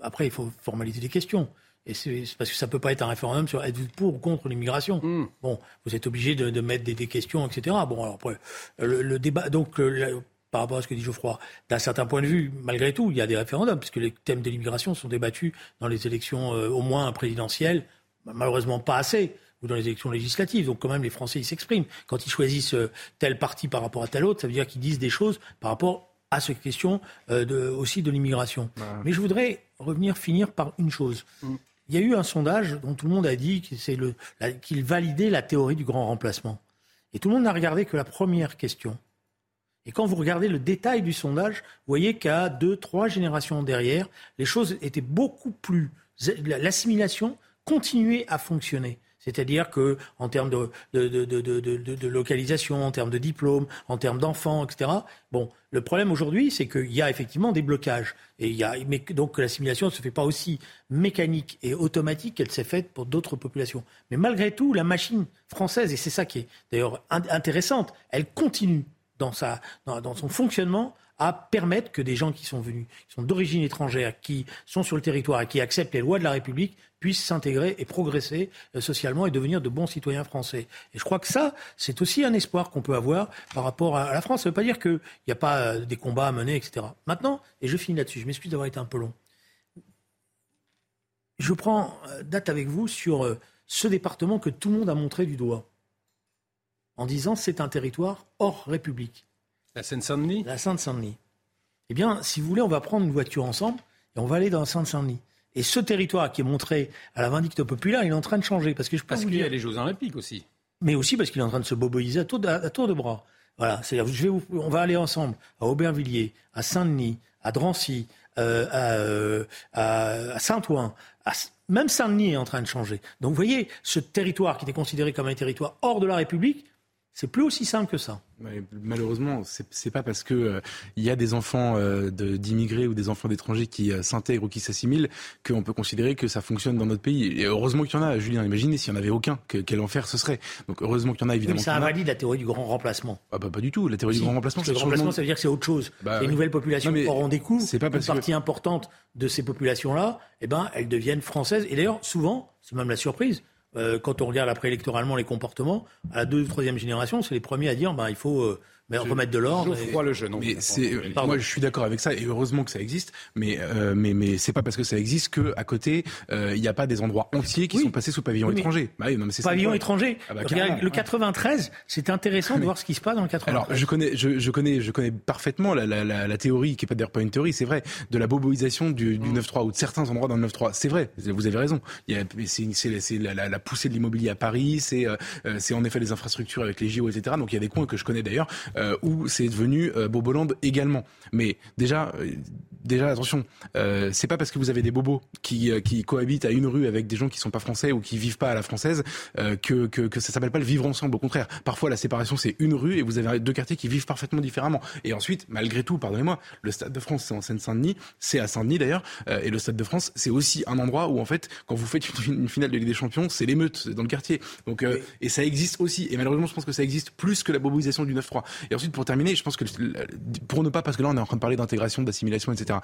après, il faut formaliser les questions. Et c'est parce que ça peut pas être un référendum sur êtes-vous pour ou contre l'immigration. Hmm. Bon, vous êtes obligé de, de mettre des, des, questions, etc. Bon, alors après, le, le débat, donc par rapport à ce que dit Geoffroy, d'un certain point de vue, malgré tout, il y a des référendums, puisque les thèmes de l'immigration sont débattus dans les élections euh, au moins présidentielles, malheureusement pas assez, ou dans les élections législatives. Donc quand même, les Français, ils s'expriment. Quand ils choisissent euh, tel parti par rapport à tel autre, ça veut dire qu'ils disent des choses par rapport à cette question euh, de, aussi de l'immigration. Mais je voudrais revenir, finir par une chose. Hmm. Il y a eu un sondage dont tout le monde a dit qu'il validait la théorie du grand remplacement. Et tout le monde n'a regardé que la première question. Et quand vous regardez le détail du sondage, vous voyez qu'à deux, trois générations derrière, les choses étaient beaucoup plus. L'assimilation continuait à fonctionner. C'est-à-dire que en termes de, de, de, de, localisation, en termes de diplôme, en termes d'enfants, etc. Bon, le problème aujourd'hui, c'est qu'il y a effectivement des blocages. Et il y a, donc l'assimilation ne se fait pas aussi mécanique et automatique qu'elle s'est faite pour d'autres populations. Mais malgré tout, la machine française, et c'est ça qui est d'ailleurs intéressante, elle continue dans, son fonctionnement à permettre que des gens qui sont venus, qui sont d'origine étrangère, qui sont sur le territoire et qui acceptent les lois de la République puissent s'intégrer et progresser euh, socialement et devenir de bons citoyens français. Et je crois que ça, c'est aussi un espoir qu'on peut avoir par rapport à la France. Ça ne veut pas dire qu'il n'y a pas euh, des combats à mener, etc. Maintenant, et je finis là-dessus, je m'excuse d'avoir été un peu long. Je prends euh, date avec vous sur ce département que tout le monde a montré du doigt, en disant c'est un territoire hors République. La Seine-Saint-Denis? La Seine-Saint-Denis. Eh bien, si vous voulez, on va prendre une voiture ensemble et on va aller dans la Seine-Saint-Denis. Et ce territoire qui est montré à la vindicte populaire, il est en train de changer. Parce que je parce qu'il y a les Jeux Olympiques aussi. Mais aussi parce qu'il est en train de se boboiser à tour de, bras. Voilà, c'est-à-dire, je vais on va aller ensemble à Aubervilliers, à Saint-Denis, à Drancy, euh, euh, à, Saint-Ouen, même Saint-Denis est en train de changer. Donc vous voyez, ce territoire qui était considéré comme un territoire hors de la République, c'est plus aussi simple que ça. malheureusement, c'est pas parce que euh, il y a des enfants euh, d'immigrés ou des enfants d'étrangers qui euh, s'intègrent ou qui s'assimilent qu'on peut considérer que ça fonctionne dans notre pays. Et heureusement qu'il y en a, Julien. Imaginez s'il n'y en avait aucun, quel enfer ce serait. Donc heureusement qu'il y en a évidemment. Mais ça invalide la théorie du grand remplacement. Ah bah pas du tout. La théorie du grand remplacement. le grand remplacement, ça veut dire que c'est autre chose. Bah les nouvelles populations auront des coûts. C'est pas parce une partie importante de ces populations-là, eh ben, elles deviennent françaises. Et d'ailleurs, souvent, c'est même la surprise euh, quand on regarde après électoralement les comportements, à la deuxième ou troisième génération, c'est les premiers à dire ben, il faut euh, mais remettre de l'ordre. Et... le jeune. Mais c'est, moi, je suis d'accord avec ça et heureusement que ça existe. Mais euh, mais mais c'est pas parce que ça existe que à côté euh, il n'y a pas des endroits entiers qui sont passés sous pavillon étranger. Bah, non, mais c'est pavillon étranger. Ah bah, le 93, c'est intéressant de voir ce qui se passe dans le 93. Alors je connais je, je connais je connais parfaitement la, la, la, la théorie qui est pas d'ailleurs pas une théorie, c'est vrai, de la boboisation du, du 9-3 mm. ou de certains endroits dans le 9-3. C'est vrai, vous avez raison. Il y a c'est c'est la, la, la, poussée de l'immobilier à Paris, c'est euh, c'est en effet les infrastructures avec les JO etc. Donc il y a des coins que je connais d'ailleurs où c'est devenu euh, Boboland également. Mais déjà, euh, déjà attention, euh, c'est pas parce que vous avez des bobos qui, euh, qui cohabitent à une rue avec des gens qui sont pas français ou qui vivent pas à la française que, que, que ça s'appelle pas le vivre ensemble. Au contraire, parfois la séparation c'est une rue et vous avez deux quartiers qui vivent parfaitement différemment. Et ensuite, malgré tout, pardonnez-moi, le Stade de France c'est en Seine-Saint-Denis, c'est à Saint-Denis d'ailleurs, et le Stade de France c'est aussi un endroit où en fait quand vous faites une, finale de Ligue des Champions, c'est l'émeute dans le quartier. Donc et ça existe aussi. Et malheureusement, je pense que ça existe plus que la boboisation du 9-3. Et ensuite, pour terminer, je pense que pour ne pas, parce que là on est en train de parler d'intégration, d'assimilation, etc.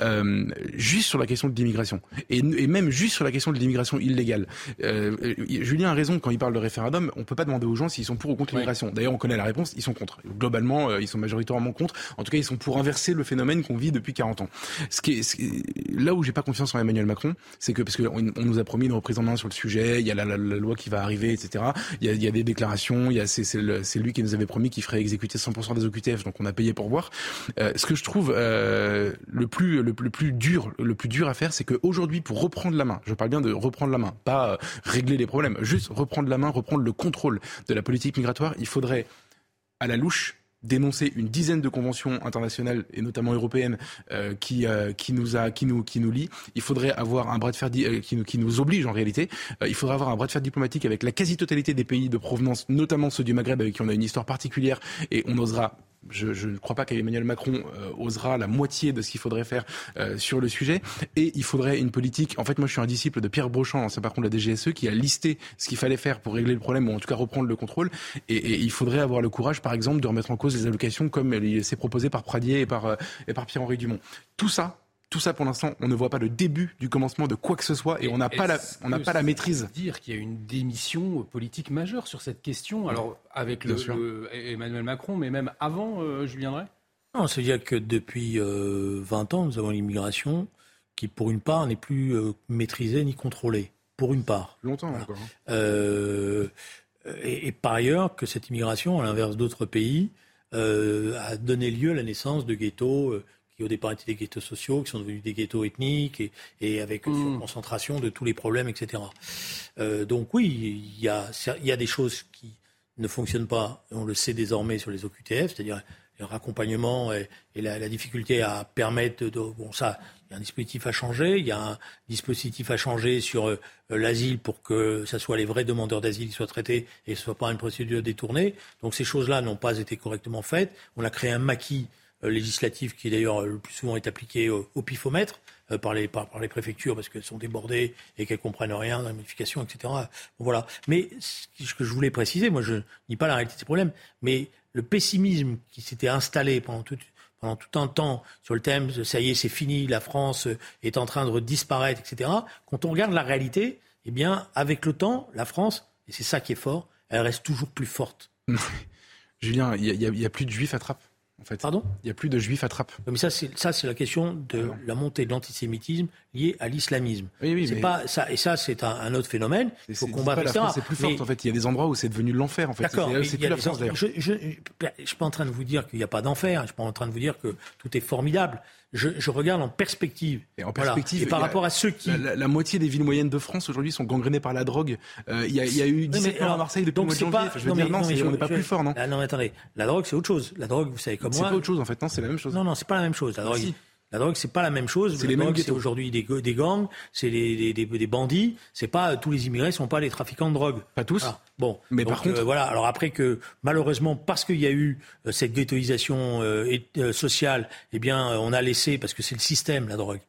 Euh, juste sur la question de l'immigration et, et, même juste sur la question de l'immigration illégale. Euh, Julien a raison quand il parle de référendum. On peut pas demander aux gens s'ils sont pour ou contre l'immigration. D'ailleurs, on connaît la réponse. Ils sont contre. Globalement, euh, ils sont majoritairement contre. En tout cas, ils sont pour inverser le phénomène qu'on vit depuis 40 ans. Ce qui est, là où j'ai pas confiance en Emmanuel Macron, c'est que parce qu'on on nous a promis une reprise en main sur le sujet. Il y a la, la, loi qui va arriver, etc. Il y a, il y a des déclarations. Il y a c'est lui qui nous avait promis qu'il ferait exécuter 100% des OQTF. Donc on a payé pour voir. Euh, ce que je trouve euh, le plus le, plus dur le plus dur à faire, c'est qu'aujourd'hui, pour reprendre la main, je parle bien de reprendre la main, pas euh, régler les problèmes, juste reprendre la main, reprendre le contrôle de la politique migratoire, il faudrait à la louche dénoncer une dizaine de conventions internationales et notamment européennes qui qui nous a qui nous qui nous lie. Il faudrait avoir un bras de fer qui nous qui nous oblige en réalité. il faudrait avoir un bras de fer diplomatique avec la quasi-totalité des pays de provenance, notamment ceux du Maghreb avec qui on a une histoire particulière et on osera je, ne crois pas qu'Emmanuel Macron euh, osera la moitié de ce qu'il faudrait faire euh, sur le sujet. Et il faudrait une politique. En fait, moi, je suis un disciple de Pierre Brochant, ancien patron de la DGSE, qui a listé ce qu'il fallait faire pour régler le problème, ou en tout cas reprendre le contrôle. Et, il faudrait avoir le courage, par exemple, de remettre en cause les allocations comme c'est proposé par Pradier et par, euh, et par Pierre-Henri Dumont. Tout ça, tout ça, pour l'instant, on ne voit pas le début du commencement de quoi que ce soit et, on n'a pas la, on n'a pas la maîtrise. Dire qu'il y a une démission politique majeure sur cette question. Alors avec le, Emmanuel Macron, mais même avant, euh, Julien Drey? Non, c'est-à-dire que depuis 20 euh, ans, nous avons l'immigration qui, pour une part, n'est plus euh, maîtrisée ni contrôlée. Pour une part. Longtemps encore. Hein. Et, et, par ailleurs, que cette immigration, à l'inverse d'autres pays, a donné lieu à la naissance de ghettos qui au départ étaient des ghettos sociaux, qui sont devenus des ghettos ethniques, et, avec une mmh. concentration de tous les problèmes, etc. Euh, donc oui, il y a, y a des choses qui ne fonctionnent pas, on le sait désormais sur les OQTF, c'est-à-dire raccompagnement et, la, difficulté à permettre de, bon ça il y a un dispositif à changer, il y a un dispositif à changer sur euh, l'asile pour que ce soit les vrais demandeurs d'asile qui soient traités et ce ne soit pas une procédure détournée. Donc ces choses-là n'ont pas été correctement faites. On a créé un maquis euh, législatif qui d'ailleurs le plus souvent est appliqué au, pifomètre euh, par, les, par, les préfectures parce qu'elles sont débordées et qu'elles comprennent rien dans la modification, etc. voilà. Mais ce que je voulais préciser, moi je nie pas la réalité de ces problèmes, mais le pessimisme qui s'était installé pendant tout, pendant tout un temps sur le thème ça y est, c'est fini, la France est en train de disparaître, etc. Quand on regarde la réalité, eh bien, avec le temps, la France, et c'est ça qui est fort, elle reste toujours plus forte. Julien, il n'y a, plus de juifs à Trappes? En fait. Pardon Il n'y a plus de juifs à Trappes. Mais ça, c'est ça, c'est la question de la montée de l'antisémitisme liée à l'islamisme. Oui, oui, c'est pas ça, et ça, c'est un, autre phénomène. Il faut combattre. La France est plus forte. En fait, il y a des endroits où c'est devenu l'enfer. En fait, d'accord. C'est plus la France d'ailleurs. Je, je, je, suis pas en train de vous dire qu'il n'y a pas d'enfer. Je suis pas en train de vous dire que tout est formidable je, regarde en perspective. Et en perspective. Et par rapport à ceux qui. La, moitié des villes moyennes de France aujourd'hui sont gangrénées par la drogue. Euh, il y, a eu 17 morts à Marseille depuis le mois de janvier. Pas... je veux dire, non, on n'est pas plus fort, non ah, Non, mais attendez. La drogue, c'est autre chose. La drogue, vous savez comme moi. C'est pas autre chose, en fait. Non, c'est la même chose. Non, non, c'est pas la même chose. La drogue. La drogue, c'est pas la même chose. C'est les mêmes C'est aujourd'hui des, des, gangs, c'est des, des, des, bandits. C'est pas tous les immigrés sont pas les trafiquants de drogue. Pas tous. Bon, mais par contre, euh, voilà. Alors après que malheureusement, parce qu'il y a eu euh, cette ghettoisation euh, sociale, eh bien, on a laissé parce que c'est le système la drogue.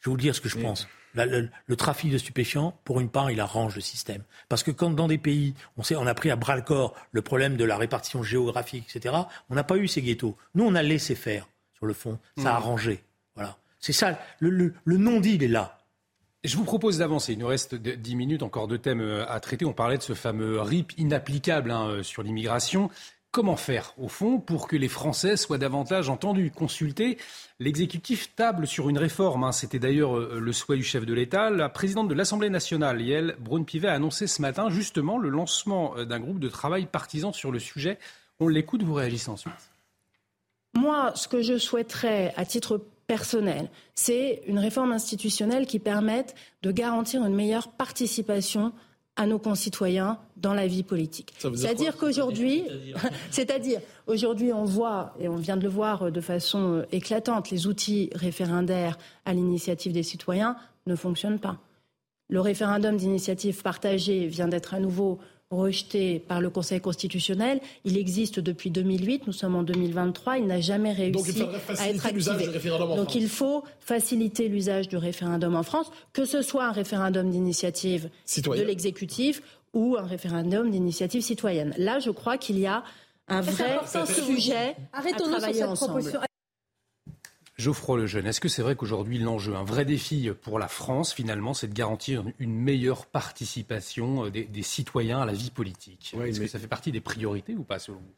Je vais vous dire ce que je pense. le, trafic de stupéfiants, pour une part, il arrange le système. Parce que quand dans des pays, on, sait, on a pris à bras le corps le problème de la répartition géographique, etc., on n'a pas eu ces ghettos. Nous, on a laissé faire, sur le fond. Ça a mmh. arrangé. C'est ça, le, non-dit, il est là. Je vous propose d'avancer. Il nous reste dix minutes, encore deux thèmes euh, à traiter. On parlait de ce fameux RIP inapplicable hein, euh, sur l'immigration. Comment faire, au fond, pour que les Français soient davantage entendus, consultés? L'exécutif table sur une réforme. Hein. C'était d'ailleurs euh, le souhait du chef de l'État. La présidente de l'Assemblée nationale, Yael Braun-Pivet, a annoncé ce matin justement le lancement d'un groupe de travail partisan sur le sujet. On l'écoute, vous réagissez ensuite. Moi, ce que je souhaiterais, à titre personnel. C'est une réforme institutionnelle qui permette de garantir une meilleure participation à nos concitoyens dans la vie politique. C'est-à-dire qu'aujourd'hui, c'est-à-dire aujourd'hui, on voit et on vient de le voir de façon euh, éclatante, les outils référendaires à l'initiative des citoyens ne fonctionnent pas. Le référendum d'initiative partagée vient d'être à nouveau rejeté par le Conseil constitutionnel. Il existe depuis 2008, nous sommes en 2023, il n'a jamais réussi à être activé. Donc il faut faciliter l'usage du référendum en France, que ce soit un référendum d'initiative de l'exécutif ou un référendum d'initiative citoyenne. Là, je crois qu'il y a un vrai sujet à travailler ensemble. Geoffroy Lejeune, est-ce que c'est vrai qu'aujourd'hui l'enjeu, un vrai défi pour la France finalement, c'est de garantir une meilleure participation euh, des, citoyens à la vie politique? Est-ce que ça fait partie des priorités ou pas selon vous?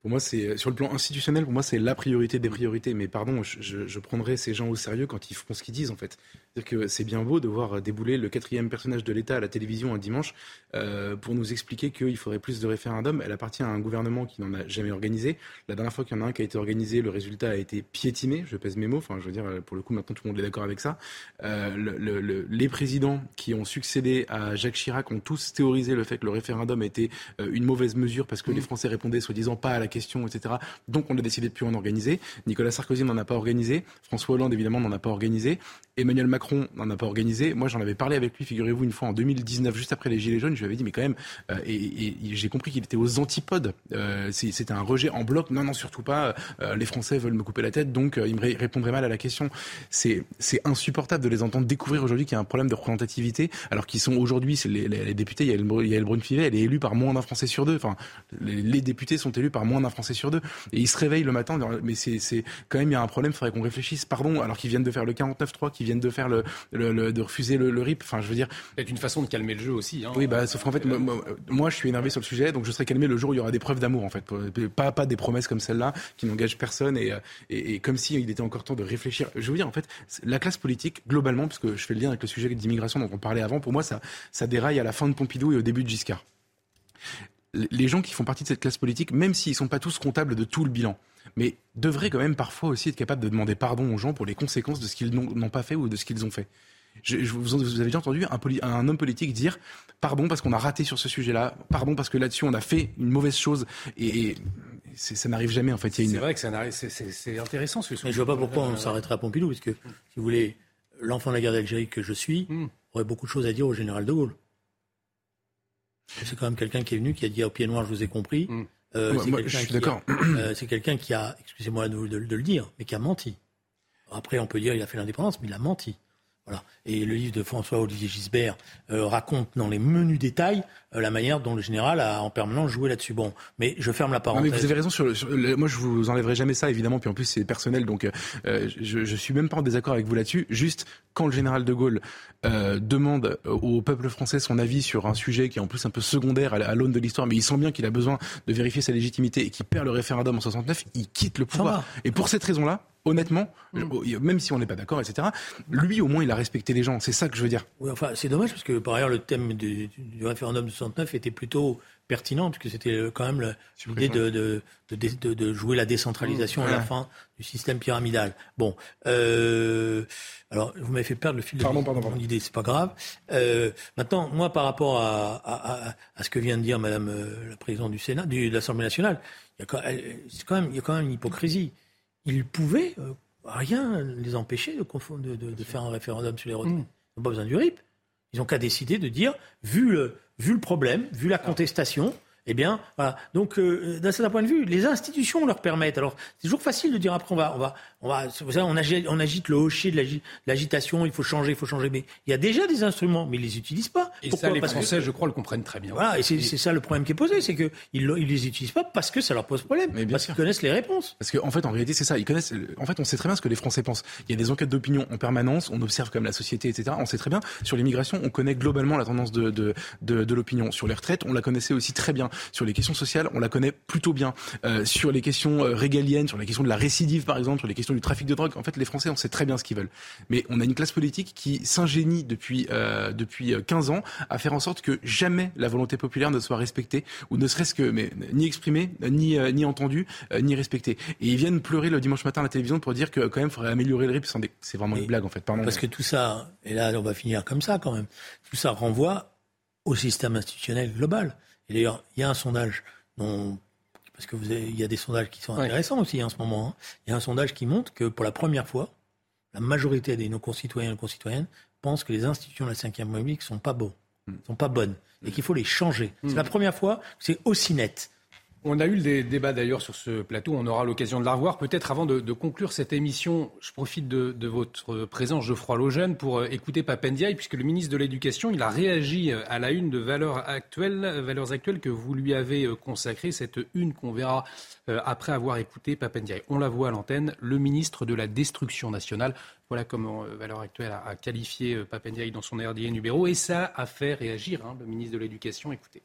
Pour moi, c'est sur le plan institutionnel, pour moi, c'est la priorité des priorités. Mais pardon, je, je, prendrai ces gens au sérieux quand ils font ce qu'ils disent, en fait. C'est-à-dire que c'est bien beau de voir débouler le quatrième personnage de l'État à la télévision un dimanche euh, pour nous expliquer qu'il faudrait plus de référendums. Elle appartient à un gouvernement qui n'en a jamais organisé. La dernière fois qu'il y en a un qui a été organisé, le résultat a été piétiné. Je pèse mes mots. Enfin, je veux dire, pour le coup, maintenant tout le monde est d'accord avec ça. Euh, le, les présidents qui ont succédé à Jacques Chirac ont tous théorisé le fait que le référendum était euh, une mauvaise mesure parce que les mmh. Français répondaient soi-disant pas à la question, etc. Donc on a décidé de plus en organiser. Nicolas Sarkozy n'en a pas organisé. François Hollande, évidemment, n'en a pas organisé. Emmanuel Macron n'en a pas organisé. Moi, j'en avais parlé avec lui, figurez-vous, une fois en 2019, juste après les Gilets jaunes. Je lui avais dit, mais quand même, euh, et, j'ai compris qu'il était aux antipodes. Euh, c'était un rejet en bloc. Non, non, surtout pas. Euh, les Français veulent me couper la tête, donc ils me répondrait mal à la question. C'est insupportable de les entendre découvrir aujourd'hui qu'il y a un problème de représentativité, alors qu'ils sont aujourd'hui, les, députés, il y a le Brune-Fivet, elle est élue par moins d'un Français sur deux. Enfin, les, les députés sont élus par moins d'un Français sur deux. Et ils se réveillent le matin, mais c'est quand même, il y a un problème, il faudrait qu'on réfléchisse. Pardon, alors qu'ils viennent de faire le 49-3, qu'ils viennent de faire le, le, de refuser le, RIP. Enfin, je veux dire. C'est une façon de calmer le jeu aussi. Hein. Oui, bah, sauf qu'en fait, moi, je suis énervé sur le sujet, donc je serai calmé le jour où il y aura des preuves d'amour, en fait. Pas, pas des promesses comme celle-là qui n'engagent personne et, et, et comme s'il il était encore temps de réfléchir. Je veux dire, en fait, la classe politique, globalement, puisque je fais le lien avec le sujet d'immigration dont on parlait avant, pour moi, ça, ça déraille à la fin de Pompidou et au début de Giscard les gens qui font partie de cette classe politique, même s'ils ne sont pas tous comptables de tout le bilan, mais devraient quand même parfois aussi être capables de demander pardon aux gens pour les conséquences de ce qu'ils n'ont pas fait ou de ce qu'ils ont fait. Je, vous, avez déjà entendu un, homme politique dire pardon parce qu'on a raté sur ce sujet-là, pardon parce que là-dessus on a fait une mauvaise chose et, ça n'arrive jamais. En fait, c'est vrai que c'est intéressant. Ce Mais je vois pas pourquoi on s'arrêterait à Pompidou, parce que si vous voulez, l'enfant de la guerre d'Algérie que je suis hmm. aurait beaucoup de choses à dire au général de Gaulle. C'est quand même quelqu'un qui est venu, qui a dit au pied noir, je vous ai compris. Hmm. Euh, je suis d'accord. Euh, c'est quelqu'un qui a, excusez-moi de, de, le dire, mais qui a menti. Après, on peut dire qu'il a fait l'indépendance, mais il a menti. Voilà. Et le livre de François-Olivier Gisbert euh, raconte dans les menus détails euh, la manière dont le général a en permanence joué là-dessus. Bon, mais je ferme la parenthèse. mais vous avez raison sur, moi je vous enlèverai jamais ça évidemment. Puis en plus c'est personnel, donc euh, je, je suis même pas en désaccord avec vous là-dessus. Juste quand le général de Gaulle demande au peuple français son avis sur un sujet qui est en plus un peu secondaire à, l'aune de l'histoire, mais il sent bien qu'il a besoin de vérifier sa légitimité et qu'il perd le référendum en 69, il quitte le pouvoir. Et pour cette raison-là, honnêtement, mm. même si on n'est pas d'accord, etc., lui, au moins, il a respecté les gens. C'est ça que je veux dire. Oui, enfin, c'est dommage parce que, par ailleurs, le thème du, référendum de 69 était plutôt pertinent, puisque c'était euh, quand même l'idée de, de, de, jouer la décentralisation à la fin du système pyramidal. Bon, euh, alors vous m'avez fait perdre le fil de mon idée, c'est pas grave. Euh, maintenant, moi, par rapport à, à, ce que vient de dire Madame la présidente du Sénat, de l'Assemblée nationale, il y a quand, même, il y a quand même une hypocrisie ils pouvaient euh, rien les empêcher de, de, faire un référendum sur les retraites. Mm. Ils n'ont pas besoin du RIP. Ils n'ont qu'à décider de dire, vu le, vu le problème, vu la contestation, eh bien, voilà. Donc, euh, d'un certain point de vue, les institutions leur permettent. Alors, c'est toujours facile de dire après, on va, on va, on va, vous savez, on agite, on agite le hocher de l'agitation, il faut changer, il faut changer. Mais il y a déjà des instruments, mais ils les utilisent pas. Et ça, les Français, je crois, le comprennent très bien. Voilà, et c'est ça le problème qui est posé, c'est qu'ils ils les utilisent pas parce que ça leur pose problème, mais bien parce qu'ils connaissent les réponses. Parce qu'en en fait, en réalité, c'est ça. Ils connaissent. En fait, on sait très bien ce que les Français pensent. Il y a des enquêtes d'opinion en permanence, on observe comme la société, etc. On sait très bien. Sur l'immigration, on connaît globalement la tendance de, de, de, de l'opinion. Sur les retraites, on la connaissait aussi très bien. Sur les questions sociales, on la connaît plutôt bien. Euh, sur les questions euh, régaliennes, sur les questions de la récidive, par exemple, sur les questions du trafic de drogue, en fait, les Français, on sait très bien ce qu'ils veulent. Mais on a une classe politique qui s'ingénie depuis, euh, depuis 15 ans à faire en sorte que jamais la volonté populaire ne soit respectée, ou ne serait-ce que mais, ni exprimée, ni, ni entendue, ni respectée. Et ils viennent pleurer le dimanche matin à la télévision pour dire que quand même, il faudrait améliorer le RIP. C'est vraiment une blague, en fait. Pardon. Parce que tout ça, et là, on va finir comme ça quand même, tout ça renvoie au système institutionnel global. Et d'ailleurs, il y a un sondage parce que vous il y a des sondages qui sont intéressants aussi en ce moment. Hein. Il y a un sondage qui montre que pour la première fois, la majorité de nos concitoyens et concitoyennes pensent que les institutions de la Ve République sont pas beaux, hmm. sont pas bonnes, et qu'il faut les changer. C'est la hmm. première fois que c'est aussi net. On a eu des débats d'ailleurs sur ce plateau, on aura l'occasion de la revoir. Peut-être avant de, conclure cette émission, je profite de, votre présence, Geoffroy Logène, pour euh, écouter Papendiaï, puisque le ministre de l'Éducation, il a réagi euh, à la une de Valeurs Actuelles, Valeurs Actuelles que vous lui avez euh, consacrée, cette une qu'on verra après avoir écouté Papendiaï. On la voit à l'antenne, le ministre de la Destruction nationale. Voilà comment Valeurs Actuelles a, qualifié Papendiaï dans son RDN numéro, et ça a fait réagir hein, le ministre de l'Éducation. Écoutez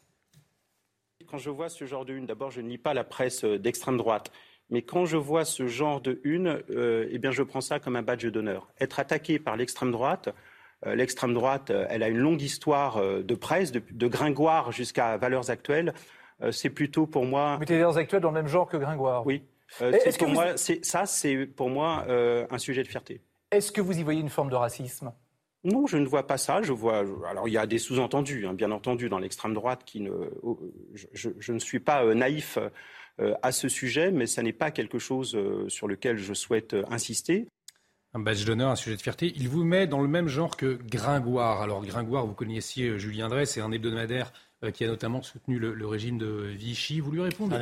quand je vois ce genre de une, d'abord, je ne lis pas la presse euh, d'extrême droite. Mais quand je vois ce genre de une, euh, eh bien, je prends ça comme un badge d'honneur. Être attaqué par l'extrême droite, euh, l'extrême droite, elle a une longue histoire de presse, de, Gringoire jusqu'à Valeurs Actuelles. c'est plutôt pour moi. Mettez Valeurs Actuelles dans le même genre que Gringoire Oui. c'est pour moi, ça, c'est pour moi un sujet de fierté. Est-ce que vous y voyez une forme de racisme? Non, je ne vois pas ça. Je vois. Alors, il y a des sous-entendus, hein, bien entendu, dans l'extrême droite, qui ne. Je, ne suis pas euh, naïf euh, à ce sujet, mais ça n'est pas quelque chose euh, sur lequel je souhaite insister. Un badge d'honneur, un sujet de fierté. Il vous met dans le même genre que Gringoire. Alors, Gringoire, vous connaissiez Julien Drey, c'est un hebdomadaire qui a notamment soutenu le, régime de Vichy. Vous lui répondez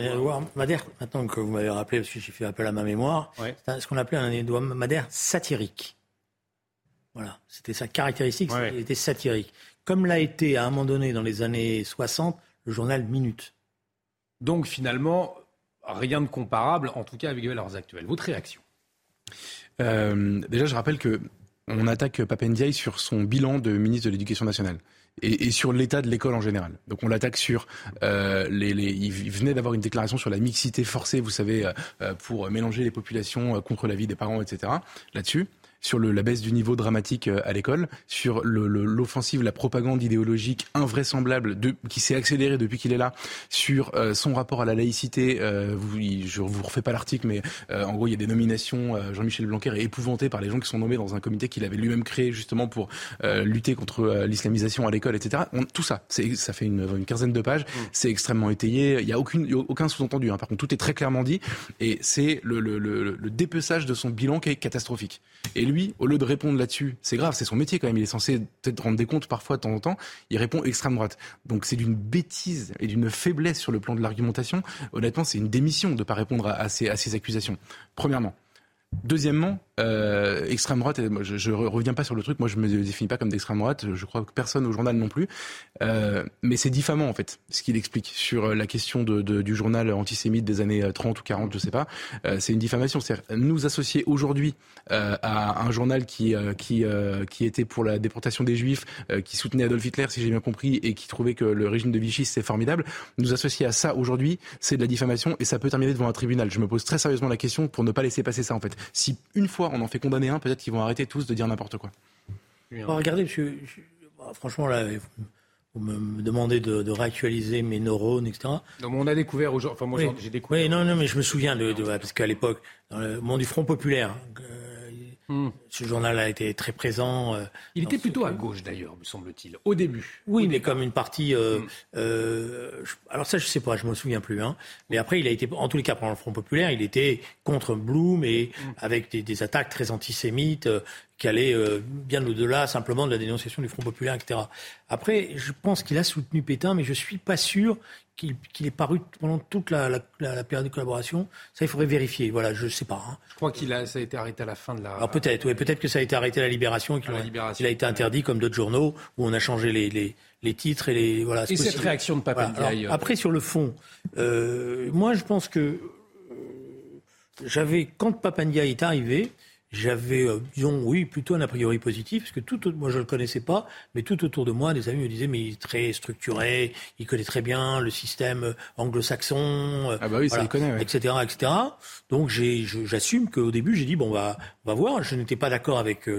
Madère, maintenant que vous m'avez rappelé, parce que j'ai fait appel à ma mémoire, c'est ce qu'on appelait un hebdomadaire satirique. Voilà, c'était sa caractéristique, il était satirique. Comme l'a été à un moment donné dans les années 60 le journal Minute. Donc finalement, rien de comparable, en tout cas avec les valeurs actuelles. Votre réaction? Euh, Déjà, je rappelle que on attaque Papendiaï sur son bilan de ministre de l'Éducation nationale. Et, sur l'état de l'école en général. Donc on l'attaque sur euh, les, les, Il venait d'avoir une déclaration sur la mixité forcée, vous savez, euh, pour mélanger les populations contre la vie des parents, etc. Là-dessus. Sur le, la baisse du niveau dramatique euh, à l'école, sur l'offensive, la propagande idéologique invraisemblable de, qui s'est accélérée depuis qu'il est là, sur euh, son rapport à la laïcité. Euh, vous, je vous refais pas l'article, mais en gros, il y a des nominations. Jean-Michel Blanquer est épouvanté par les gens qui sont nommés dans un comité qu'il avait lui-même créé justement pour lutter contre l'islamisation à l'école, etc. tout ça, ça fait une, une, quinzaine de pages. Mmh. C'est extrêmement étayé. Il y a aucune, aucun sous-entendu. Hein. Par contre, tout est très clairement dit et c'est le, le, le, le dépeçage de son bilan qui est catastrophique. Et lui, au lieu de répondre là-dessus, c'est grave, c'est son métier quand même, il est censé peut-être rendre des comptes parfois de temps en temps, il répond extrême droite. Donc c'est d'une bêtise et d'une faiblesse sur le plan de l'argumentation. Honnêtement, c'est une démission de ne pas répondre à, à ces accusations. Premièrement. Deuxièmement, euh, extrême droite, je, ne reviens pas sur le truc, moi je me définis pas comme d'extrême droite, je crois que personne au journal non plus, euh, mais c'est diffamant en fait, ce qu'il explique sur la question du journal antisémite des années 30 ou 40, je sais pas, euh, c'est une diffamation, c'est nous associer aujourd'hui euh, à un journal qui euh, qui qui était pour la déportation des juifs, qui soutenait Adolf Hitler si j'ai bien compris et qui trouvait que le régime de Vichy c'est formidable, nous associer à ça aujourd'hui, c'est de la diffamation et ça peut terminer devant un tribunal. Je me pose très sérieusement la question pour ne pas laisser passer ça en fait. Si une fois on en fait condamner un, peut-être qu'ils vont arrêter tous de dire n'importe quoi. regardez, monsieur, bah, franchement, là, vous me demandez de, réactualiser mes neurones, etc. Donc, on a découvert aujourd'hui. Enfin, moi, j'ai découvert. Oui, non, non, mais je me souviens de, parce qu'à l'époque, dans le monde du Front populaire, Hmm. Ce journal a été très présent. Euh, il était plutôt à gauche d'ailleurs, me semble-t-il, au début. Oui, mais comme une partie. Euh, hmm. euh, alors ça, je sais pas, je me souviens plus. Hein. Mais après, il a été, en tous les cas, pendant le Front populaire, il était contre Blum et hmm. avec des, attaques très antisémites qui allaient bien au-delà simplement de la dénonciation du Front populaire, etc. Après, je pense qu'il a soutenu Pétain, mais je suis pas sûr qu'il est paru pendant toute la, période de collaboration. Ça, il faudrait vérifier. Voilà, je ne sais pas. Hein. Je crois qu'il a, ça a été arrêté à la fin de la. Alors peut-être, oui, peut-être que ça a été arrêté à la Libération et qu'il a, été interdit comme d'autres journaux où on a changé les, les, titres et les voilà. Et cette réaction de Papandiaï. Euh, après, sur le fond, euh, moi, je pense que euh, j'avais quand Papandiaï est arrivé, j'avais, euh, disons, oui, plutôt un a priori positif, parce que tout, moi je le connaissais pas, mais tout autour de moi, des amis me disaient, mais il est très structuré, il connaît très bien le système euh, anglo-saxon, euh, ah bah oui, il connaît, etc., etc. Donc j'assume qu'au début j'ai dit, bon, bah, on va voir. Je n'étais pas d'accord avec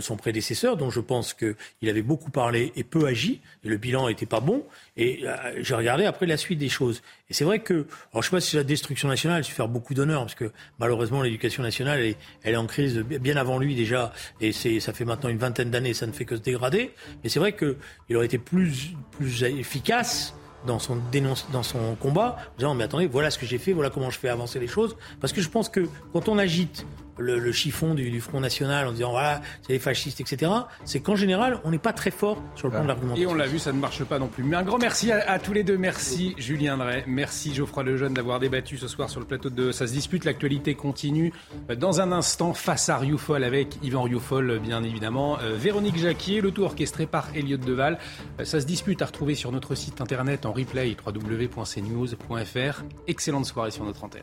son prédécesseur, dont je pense qu'il avait beaucoup parlé et peu agi, et le bilan n'était pas bon. Et j'ai regardé après la suite des choses. Et c'est vrai que, alors je sais pas si la destruction nationale, je faire beaucoup d'honneur, parce que malheureusement l'éducation nationale, elle est en crise bien avant lui déjà, et ça fait maintenant une vingtaine d'années, ça ne fait que se dégrader. Mais c'est vrai qu'il aurait été plus, plus efficace dans son dénonce, dans son combat, en disant mais attendez, voilà ce que j'ai fait, voilà comment je fais avancer les choses. Parce que je pense que quand on agite le, chiffon du, Front National en disant voilà, c'est les fascistes, etc., c'est qu'en général, on n'est pas très fort sur le plan de l'argumentation. Et on l'a vu, ça ne marche pas non plus. Mais un grand merci à, tous les deux. Merci Julien Drey, merci Geoffroy Lejeune d'avoir débattu ce soir sur le plateau de Ça se dispute. L'actualité continue dans un instant face à Rioufol avec Yvan Rioufol, bien évidemment. Euh, Véronique Jacquier, le tout orchestré par Elliot Deval. Euh, ça se dispute à retrouver sur notre site internet en replay www.cnews.fr. Excellente soirée sur notre antenne.